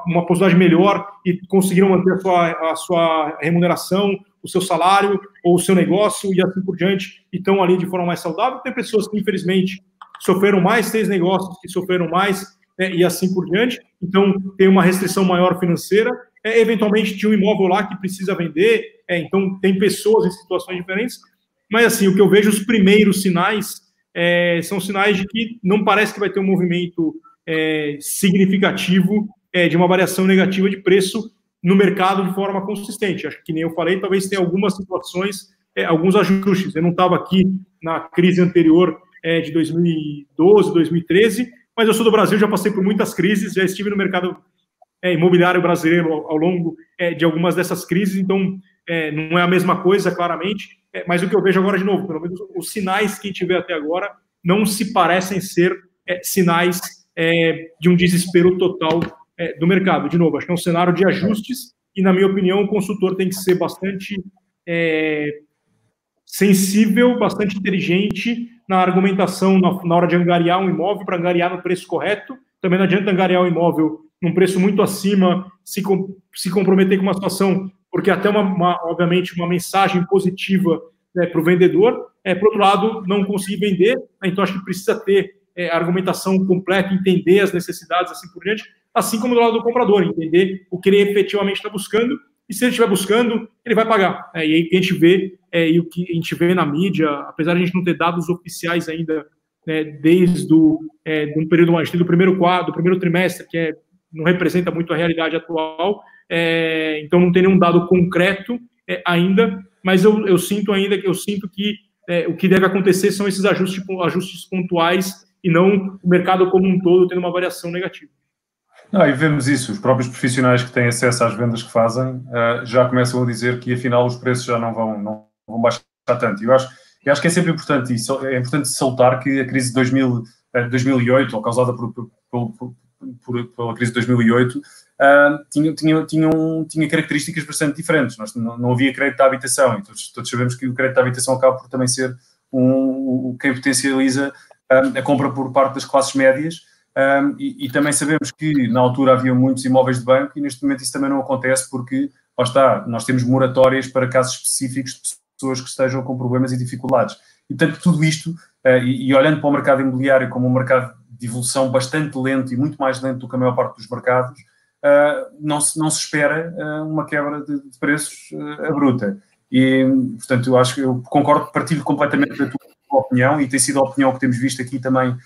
uma, possibilidade melhor e conseguiram manter a sua, a sua remuneração, o seu salário ou o seu negócio e assim por diante, e estão ali de forma mais saudável. Tem pessoas que, infelizmente, sofreram mais, tem negócios que sofreram mais né, e assim por diante. Então, tem uma restrição maior financeira. É, eventualmente, tinha um imóvel lá que precisa vender, é, então tem pessoas em situações diferentes. Mas, assim, o que eu vejo, os primeiros sinais é, são sinais de que não parece que vai ter um movimento é, significativo é, de uma variação negativa de preço no mercado de forma consistente. Acho que nem eu falei, talvez tenha algumas situações, é, alguns ajustes. Eu não estava aqui na crise anterior é, de 2012, 2013, mas eu sou do Brasil, já passei por muitas crises, já estive no mercado é, imobiliário brasileiro ao, ao longo de algumas dessas crises, então não é a mesma coisa, claramente, é, mas o que eu vejo agora, de novo, pelo menos os sinais que vê até agora não se parecem ser é, sinais é, de um desespero total é, do mercado. De novo, acho que é um cenário de ajustes e, na minha opinião, o consultor tem que ser bastante é, sensível, bastante inteligente na argumentação na, na hora de angariar um imóvel para angariar no preço correto. Também não adianta angariar um imóvel num preço muito acima, se, se comprometer com uma situação porque até uma, uma obviamente uma mensagem positiva né, para o vendedor. É, por outro lado, não conseguir vender, né, então acho que precisa ter é, argumentação completa, entender as necessidades assim por diante, assim como do lado do comprador, entender o que ele efetivamente está buscando e se ele estiver buscando, ele vai pagar. É, e aí a gente vê, é, e o que a gente vê na mídia, apesar de a gente não ter dados oficiais ainda, né, desde o, é, do período mais do primeiro quadro, do primeiro trimestre, que é, não representa muito a realidade atual, é, então não tem nenhum dado concreto é, ainda, mas eu, eu sinto ainda que eu sinto que é, o que deve acontecer são esses ajustes, ajustes pontuais e não o mercado como um todo tendo uma variação negativa. Não, e vemos isso, os próprios profissionais que têm acesso às vendas que fazem uh, já começam a dizer que afinal os preços já não vão, não vão baixar tanto. Eu acho, eu acho que é sempre importante isso, é importante saltar que a crise de 2000, 2008, ou causada por, por, por, por, pela crise de 2008, uh, tinha, tinha, tinha, um, tinha características bastante diferentes. Nós, não, não havia crédito à habitação, e todos, todos sabemos que o crédito à habitação acaba por também ser um, quem potencializa uh, a compra por parte das classes médias, um, e, e, também sabemos que na altura havia muitos imóveis de banco e neste momento isso também não acontece porque, está, nós temos moratórias para casos específicos de pessoas que estejam com problemas e dificuldades. E, portanto, tudo isto, uh, e, e, olhando para o mercado imobiliário como um mercado de evolução bastante lento e muito mais lento do que a maior parte dos mercados, uh, não, se, não se espera uh, uma quebra de, de preços abrupta. E, portanto, eu acho que eu concordo, partilho completamente da tua opinião e tem sido a opinião que temos visto aqui também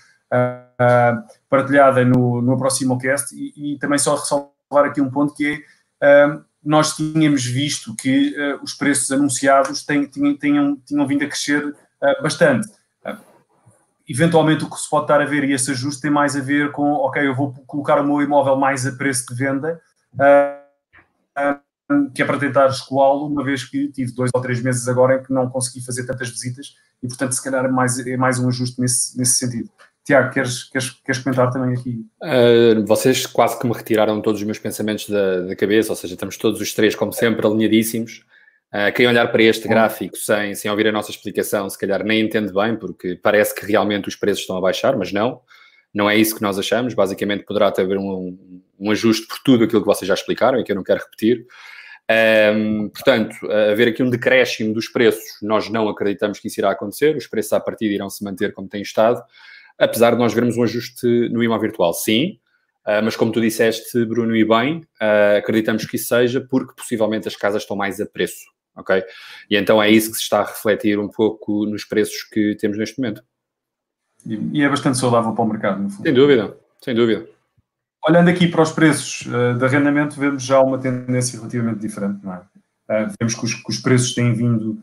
partilhada no, no Aproximocast e, e também só ressalvar aqui um ponto que é uh, nós tínhamos visto que uh, os preços anunciados têm, tinham, tinham, tinham vindo a crescer bastante. eventualmente o que se pode estar a ver e esse ajuste tem mais a ver com, ok, eu vou colocar o meu imóvel mais a preço de venda, que é para tentar escoá-lo, uma vez que tive dois ou três meses agora em que não consegui fazer tantas visitas e, portanto, se calhar é mais, é mais um ajuste nesse, nesse sentido. Tiago, queres, queres, queres comentar também aqui? Uh, vocês quase que me retiraram todos os meus pensamentos da, da cabeça, ou seja, estamos todos os três, como sempre, alinhadíssimos. Uh, quem olhar para este gráfico sem, sem ouvir a nossa explicação, se calhar nem entende bem, porque parece que realmente os preços estão a baixar, mas não. Não é isso que nós achamos. Basicamente, poderá haver um, um ajuste por tudo aquilo que vocês já explicaram e que eu não quero repetir. Um, portanto, haver aqui um decréscimo dos preços, nós não acreditamos que isso irá acontecer. Os preços à partida irão se manter como têm estado apesar de nós vermos um ajuste no IMA virtual, sim, Uh, mas como tu disseste, Bruno, e bem, uh, acreditamos que isso seja porque possivelmente as casas estão mais a preço, ok? E então é isso que se está a refletir um pouco nos preços que temos neste momento. E, é bastante saudável para o mercado, no fundo. Sem dúvida, sem dúvida. Olhando aqui para os preços uh, de arrendamento, vemos já uma tendência relativamente diferente, não é? vemos que os, que os, preços têm vindo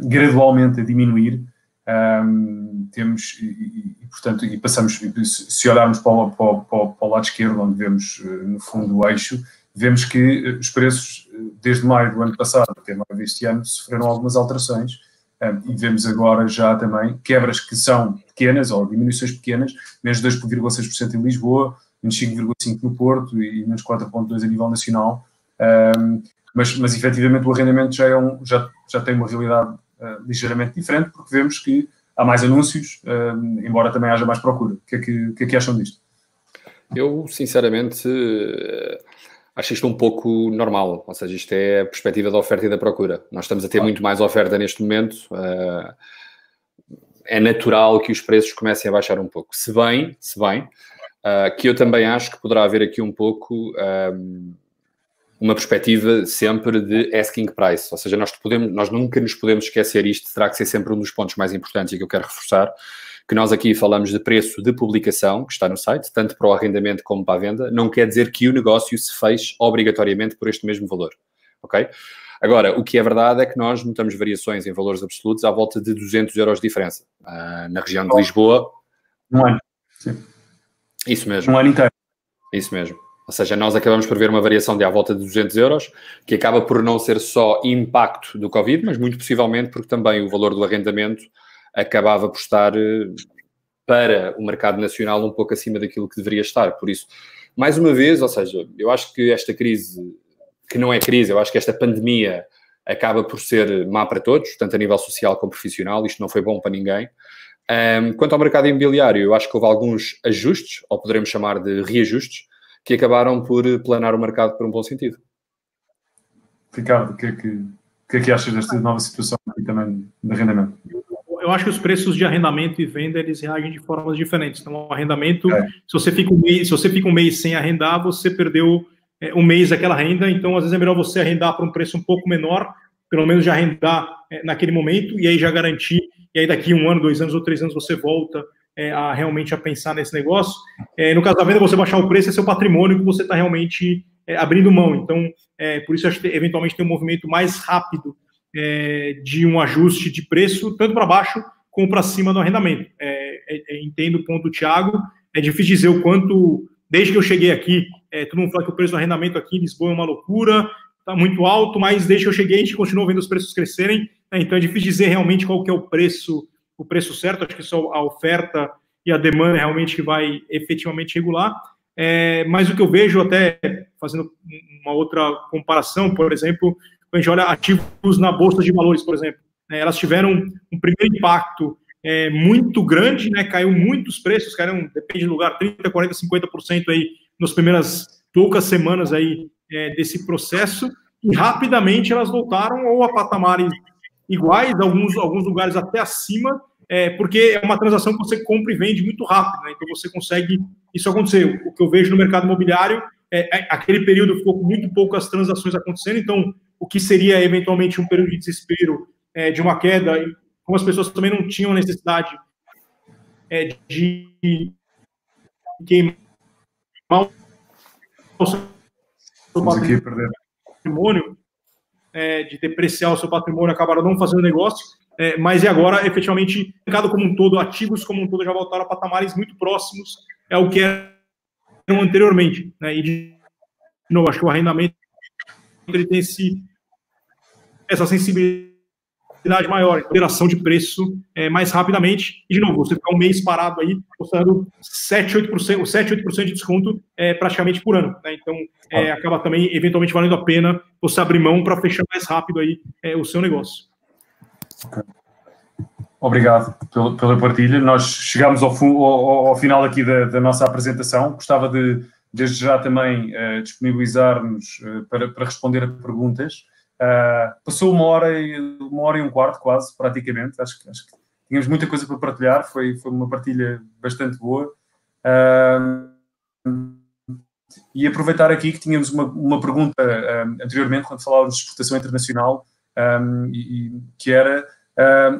gradualmente a diminuir, um, temos, e, e, portanto, e passamos, se olharmos para o, para, o, para o, lado esquerdo, onde vemos, eh, no fundo, o eixo, vemos que eh, os preços, eh, desde maio do ano passado até maio deste ano, sofreram algumas alterações, um, e vemos agora já também quebras que são pequenas, ou diminuições pequenas, menos 2,6% em Lisboa, menos 5,5% no Porto e menos 4,2% a nível nacional, um, mas, mas efetivamente o arrendamento já, é um, já, já tem uma realidade uh, ligeiramente diferente, porque vemos que há mais anúncios, uh, embora também haja mais procura. O que é que, que, é que acham disto? Eu, sinceramente, acho isto um pouco normal, ou seja, isto é a perspectiva da oferta e da procura. Nós estamos a ter muito mais oferta neste momento, é natural que os preços comecem a baixar um pouco. Se bem, se bem, que eu também acho que poderá haver aqui um pouco uma perspectiva sempre de asking price, ou seja, nós, podemos, nós nunca nos podemos esquecer isto, terá que ser sempre um dos pontos mais importantes e que eu quero reforçar, que nós aqui falamos de preço de publicação, que está no site, tanto para o arrendamento como para a venda, não quer dizer que o negócio se fez obrigatoriamente por este mesmo valor, ok? Agora, o que é verdade é que nós notamos variações em valores absolutos à volta de 200 euros de diferença. Uh, na região de Lisboa... Um ano, sim. Isso mesmo. Um ano inteiro. Isso mesmo. Ou seja, nós acabamos por ver uma variação de à volta de 200 euros, que acaba por não ser só impacto do Covid, mas muito possivelmente porque também o valor do arrendamento acabava por estar eh, para o mercado nacional um pouco acima daquilo que deveria estar. Por isso, mais uma vez, ou seja, eu acho que esta crise, que não é crise, eu acho que esta pandemia acaba por ser má para todos, tanto a nível social como profissional, isto não foi bom para ninguém. Um, quanto ao mercado imobiliário, eu acho que houve alguns ajustes, ou poderemos chamar de reajustes, que acabaram por planar o mercado por um bom sentido. Ricardo, o que é que, o que, é que achas desta nova situação aqui também de arrendamento? Eu acho que os preços de arrendamento e venda eles reagem de formas diferentes. Então, o arrendamento, é. se você fica um mês, se você fica um mês sem arrendar, você perdeu é, um mês daquela renda. Então, às vezes é melhor você arrendar por um preço um pouco menor, pelo menos já arrendar é, naquele momento e aí já garantir. E aí daqui um ano, dois anos ou três anos você volta é, a realmente a pensar nesse negócio. É, no caso da venda, você baixar o preço é seu patrimônio que você está realmente é, abrindo mão. Então, é, por isso acho eventualmente tem um movimento mais rápido é, de um ajuste de preço, tanto para baixo como para cima do arrendamento. É, entendo o ponto do Thiago, é difícil dizer o quanto, desde que eu cheguei aqui, todo mundo fala que o preço do arrendamento aqui em Lisboa é uma loucura, está muito alto, mas desde que eu cheguei a gente continuou vendo os preços crescerem, né, então é difícil dizer realmente qual que é o preço, o preço certo, acho que só a oferta e a demanda realmente vai efetivamente regular, é, mas o que eu vejo até fazendo uma outra comparação, por exemplo, quando a gente olha ativos na bolsa de valores, por exemplo, né, elas tiveram um primeiro impacto é, muito grande, né, caiu muitos preços, caíram, depende do lugar, 30, 40, 50% aí nas primeiras poucas semanas aí é, desse processo, e rapidamente elas voltaram ou a patamares iguais, alguns, alguns lugares até acima, é, porque é uma transação que você compra e vende muito rápido, né, então você consegue isso acontecer. O que eu vejo no mercado imobiliário é, é aquele período ficou com muito poucas transações acontecendo, então o que seria eventualmente um período de desespero é, de uma queda, como as pessoas também não tinham necessidade é, de queimar o seu patrimônio, é, de depreciar o seu patrimônio, acabaram não fazendo negócio, é, mas e agora, efetivamente, o mercado como um todo, ativos como um todo, já voltaram a patamares muito próximos ao que eram anteriormente. Né? E, de novo, acho que o arrendamento ele tem esse essa sensibilidade maior, interação de preço é, mais rapidamente. E, de novo, você ficar um mês parado aí, postando 7, 8%, 7, 8% de desconto é, praticamente por ano. Né? Então, é, acaba também, eventualmente, valendo a pena você abrir mão para fechar mais rápido aí é, o seu negócio. Obrigado pela, pela partilha. Nós chegamos ao, ao, ao final aqui da, da, nossa apresentação. Gostava de, desde já, também uh, disponibilizar-nos uh, para, para responder a perguntas. Uh, passou uma hora, e, uma hora e um quarto, quase, praticamente. Acho, acho que tínhamos muita coisa para partilhar. Foi, foi uma partilha bastante boa. E aproveitar aqui que tínhamos uma, uma pergunta anteriormente, quando falávamos de exportação internacional, um, e, que era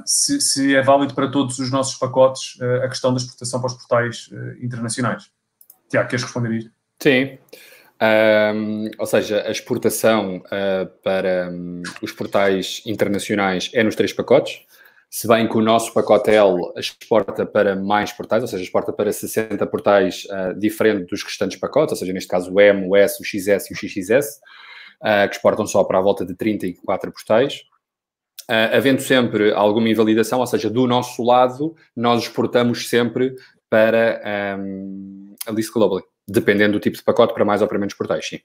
se, se, é válido para todos os nossos pacotes a questão da exportação para os portais internacionais. Tiago, queres responder isto? Sim. Um, ou seja, a exportação uh, para um, os portais internacionais é nos três pacotes, se bem que o nosso pacote L exporta para mais portais, ou seja, exporta para 60 portais uh, dos restantes pacotes, ou seja, neste caso o M, o S, o XS e o XXS, uh, que exportam só para a volta de 34 portais. Uh, havendo sempre alguma invalidação, ou seja, do nosso lado, nós exportamos sempre para um, a List Globally dependendo do tipo de pacote, para mais ou para menos portais, sim.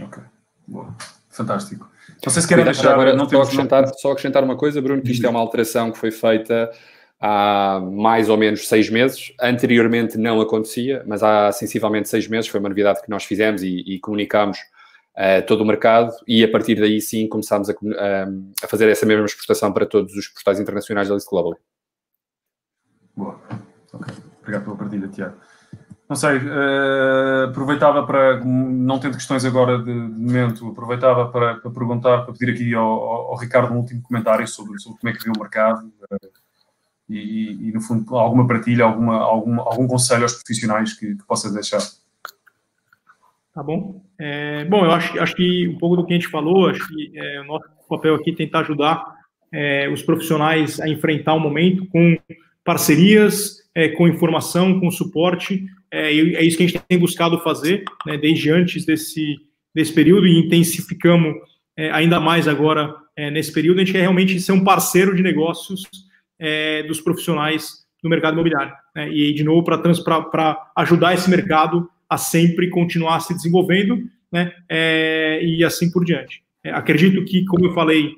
Ok, boa. Fantástico. Não sei se querem deixar... Agora, não só, acrescentar, só acrescentar uma coisa, Bruno, que isto é uma alteração que foi feita há mais ou menos seis meses. Anteriormente não acontecia, mas há sensivelmente seis meses foi uma novidade que nós fizemos e, e comunicámos a uh, todo o mercado e a partir daí sim começámos a, uh, a, fazer essa mesma exportação para todos os portais internacionais da List Global. Boa. Ok. Obrigado pela partilha, Tiago. Não sei, uh, aproveitava para, não tendo questões agora de, de momento, aproveitava para, para, perguntar, para pedir aqui ao, ao, Ricardo um último comentário sobre, sobre como é que viu o mercado uh, e, e, no fundo, alguma partilha, alguma, algum, algum conselho aos profissionais que, que possa deixar. Tá bom. É, bom, eu acho, acho que um pouco do que a gente falou, acho que é, o nosso papel aqui é tentar ajudar é, os profissionais a enfrentar o momento com parcerias, é, com informação, com suporte, é, é, isso que a gente tem buscado fazer né, desde antes desse, desse período e intensificamos é, ainda mais agora é, nesse período. A gente quer realmente ser um parceiro de negócios é, dos profissionais do mercado imobiliário. Né, e, de novo, para ajudar esse mercado a sempre continuar se desenvolvendo né, é, e assim por diante. acredito que, como eu falei,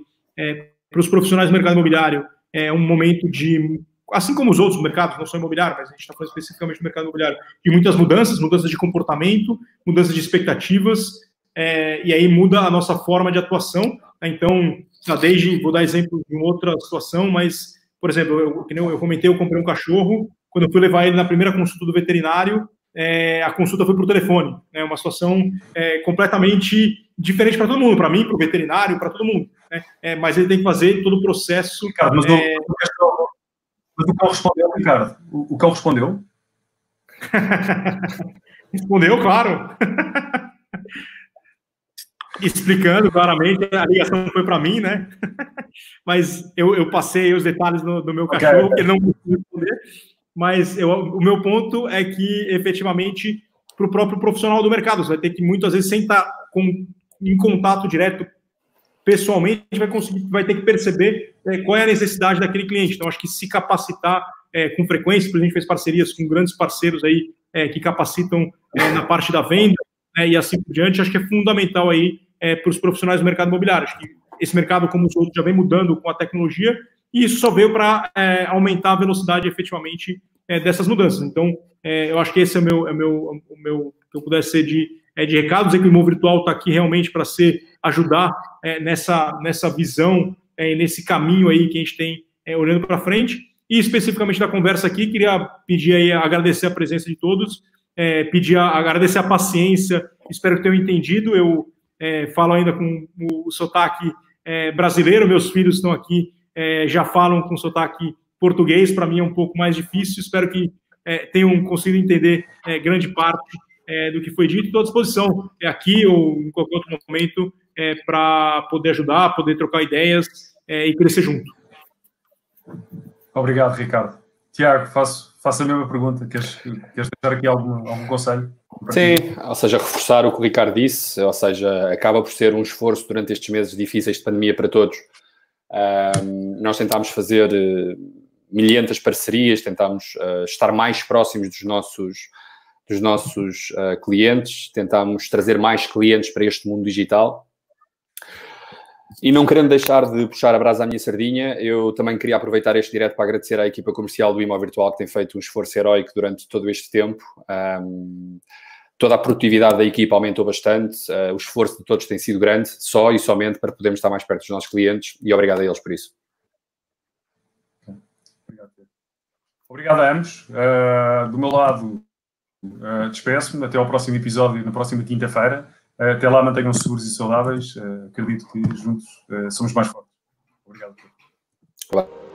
para os profissionais do mercado imobiliário, é um momento de assim como os outros mercados, não só imobiliário, mas a gente está falando especificamente do mercado imobiliário, de muitas mudanças, mudanças de comportamento, mudanças de expectativas, é, e aí muda a nossa forma de atuação. Né? Então, desde, vou dar exemplo de outra situação, mas, por exemplo, eu, eu, eu comentei, eu comprei um cachorro, quando eu fui levar ele na primeira consulta do veterinário, é, a consulta foi por telefone. É né, uma situação é, completamente diferente para todo mundo, para mim, para o veterinário, para todo mundo. Né? É, mas ele tem que fazer todo o processo. Ricardo, mas, o, mas o cão respondeu, Ricardo? O, o cão respondeu? respondeu, claro. Explicando claramente, a ligação foi para mim, né? mas eu, eu, passei os detalhes do, do meu cachorro, okay. que ele não conseguiu responder mas eu, o meu ponto é que, efetivamente, para o próprio profissional do mercado, você vai ter que muitas vezes sentar com, em contato direto pessoalmente, vai, conseguir, vai ter que perceber é, qual é a necessidade daquele cliente. Então, acho que se capacitar é, com frequência, a gente fez parcerias com grandes parceiros aí é, que capacitam é, na parte da venda né, e assim por diante, acho que é fundamental aí é, para os profissionais do mercado imobiliário. Acho que esse mercado, como os outros, já vem mudando com a tecnologia e isso só veio para é, aumentar a velocidade efetivamente é, dessas mudanças. Então, é, eu acho que esse é, meu, é meu, o meu que eu pudesse ser de, é, de recado, dizer que o Imóvel Virtual está aqui realmente para ser ajudar é, nessa, nessa visão nesse caminho aí que a gente tem olhando para frente. E especificamente da conversa aqui, queria pedir aí, agradecer a presença de todos, pedir a, agradecer a paciência, espero que tenham entendido. Eu falo ainda com o sotaque brasileiro, meus filhos estão aqui é, já falam com sotaque português, para mim é um pouco mais difícil. Espero que é, tenham conseguido entender é, grande parte é, do que foi dito. Estou à disposição é, aqui ou em qualquer outro momento é, para poder ajudar, poder trocar ideias e crescer junto. Obrigado, Ricardo. Tiago, faço, faço a mesma pergunta. Queres, queres deixar aqui algum, algum conselho? Sim, ou seja, reforçar o que o Ricardo disse, ou seja, acaba por ser um esforço durante estes meses difíceis de pandemia para todos um, nós tentámos fazer uh, milhentas parcerias, tentámos uh, estar mais próximos dos nossos, dos nossos uh, clientes, tentámos trazer mais clientes para este mundo digital. E não querendo deixar de puxar a brasa à minha sardinha, eu também queria aproveitar este direto para agradecer à equipa comercial do Imóvel Virtual que tem feito um esforço heróico durante todo este tempo. Um, toda a produtividade da equipa aumentou bastante, uh, o esforço de todos tem sido grande, só e somente para podermos estar mais perto dos nossos clientes e obrigado a eles por isso. Obrigado, obrigado a ambos. Uh, do meu lado, uh, despeço-me. Até ao próximo episódio, na próxima quinta-feira. Uh, até lá, mantenham-se seguros e saudáveis. acredito que juntos somos mais fortes. Obrigado. Olá.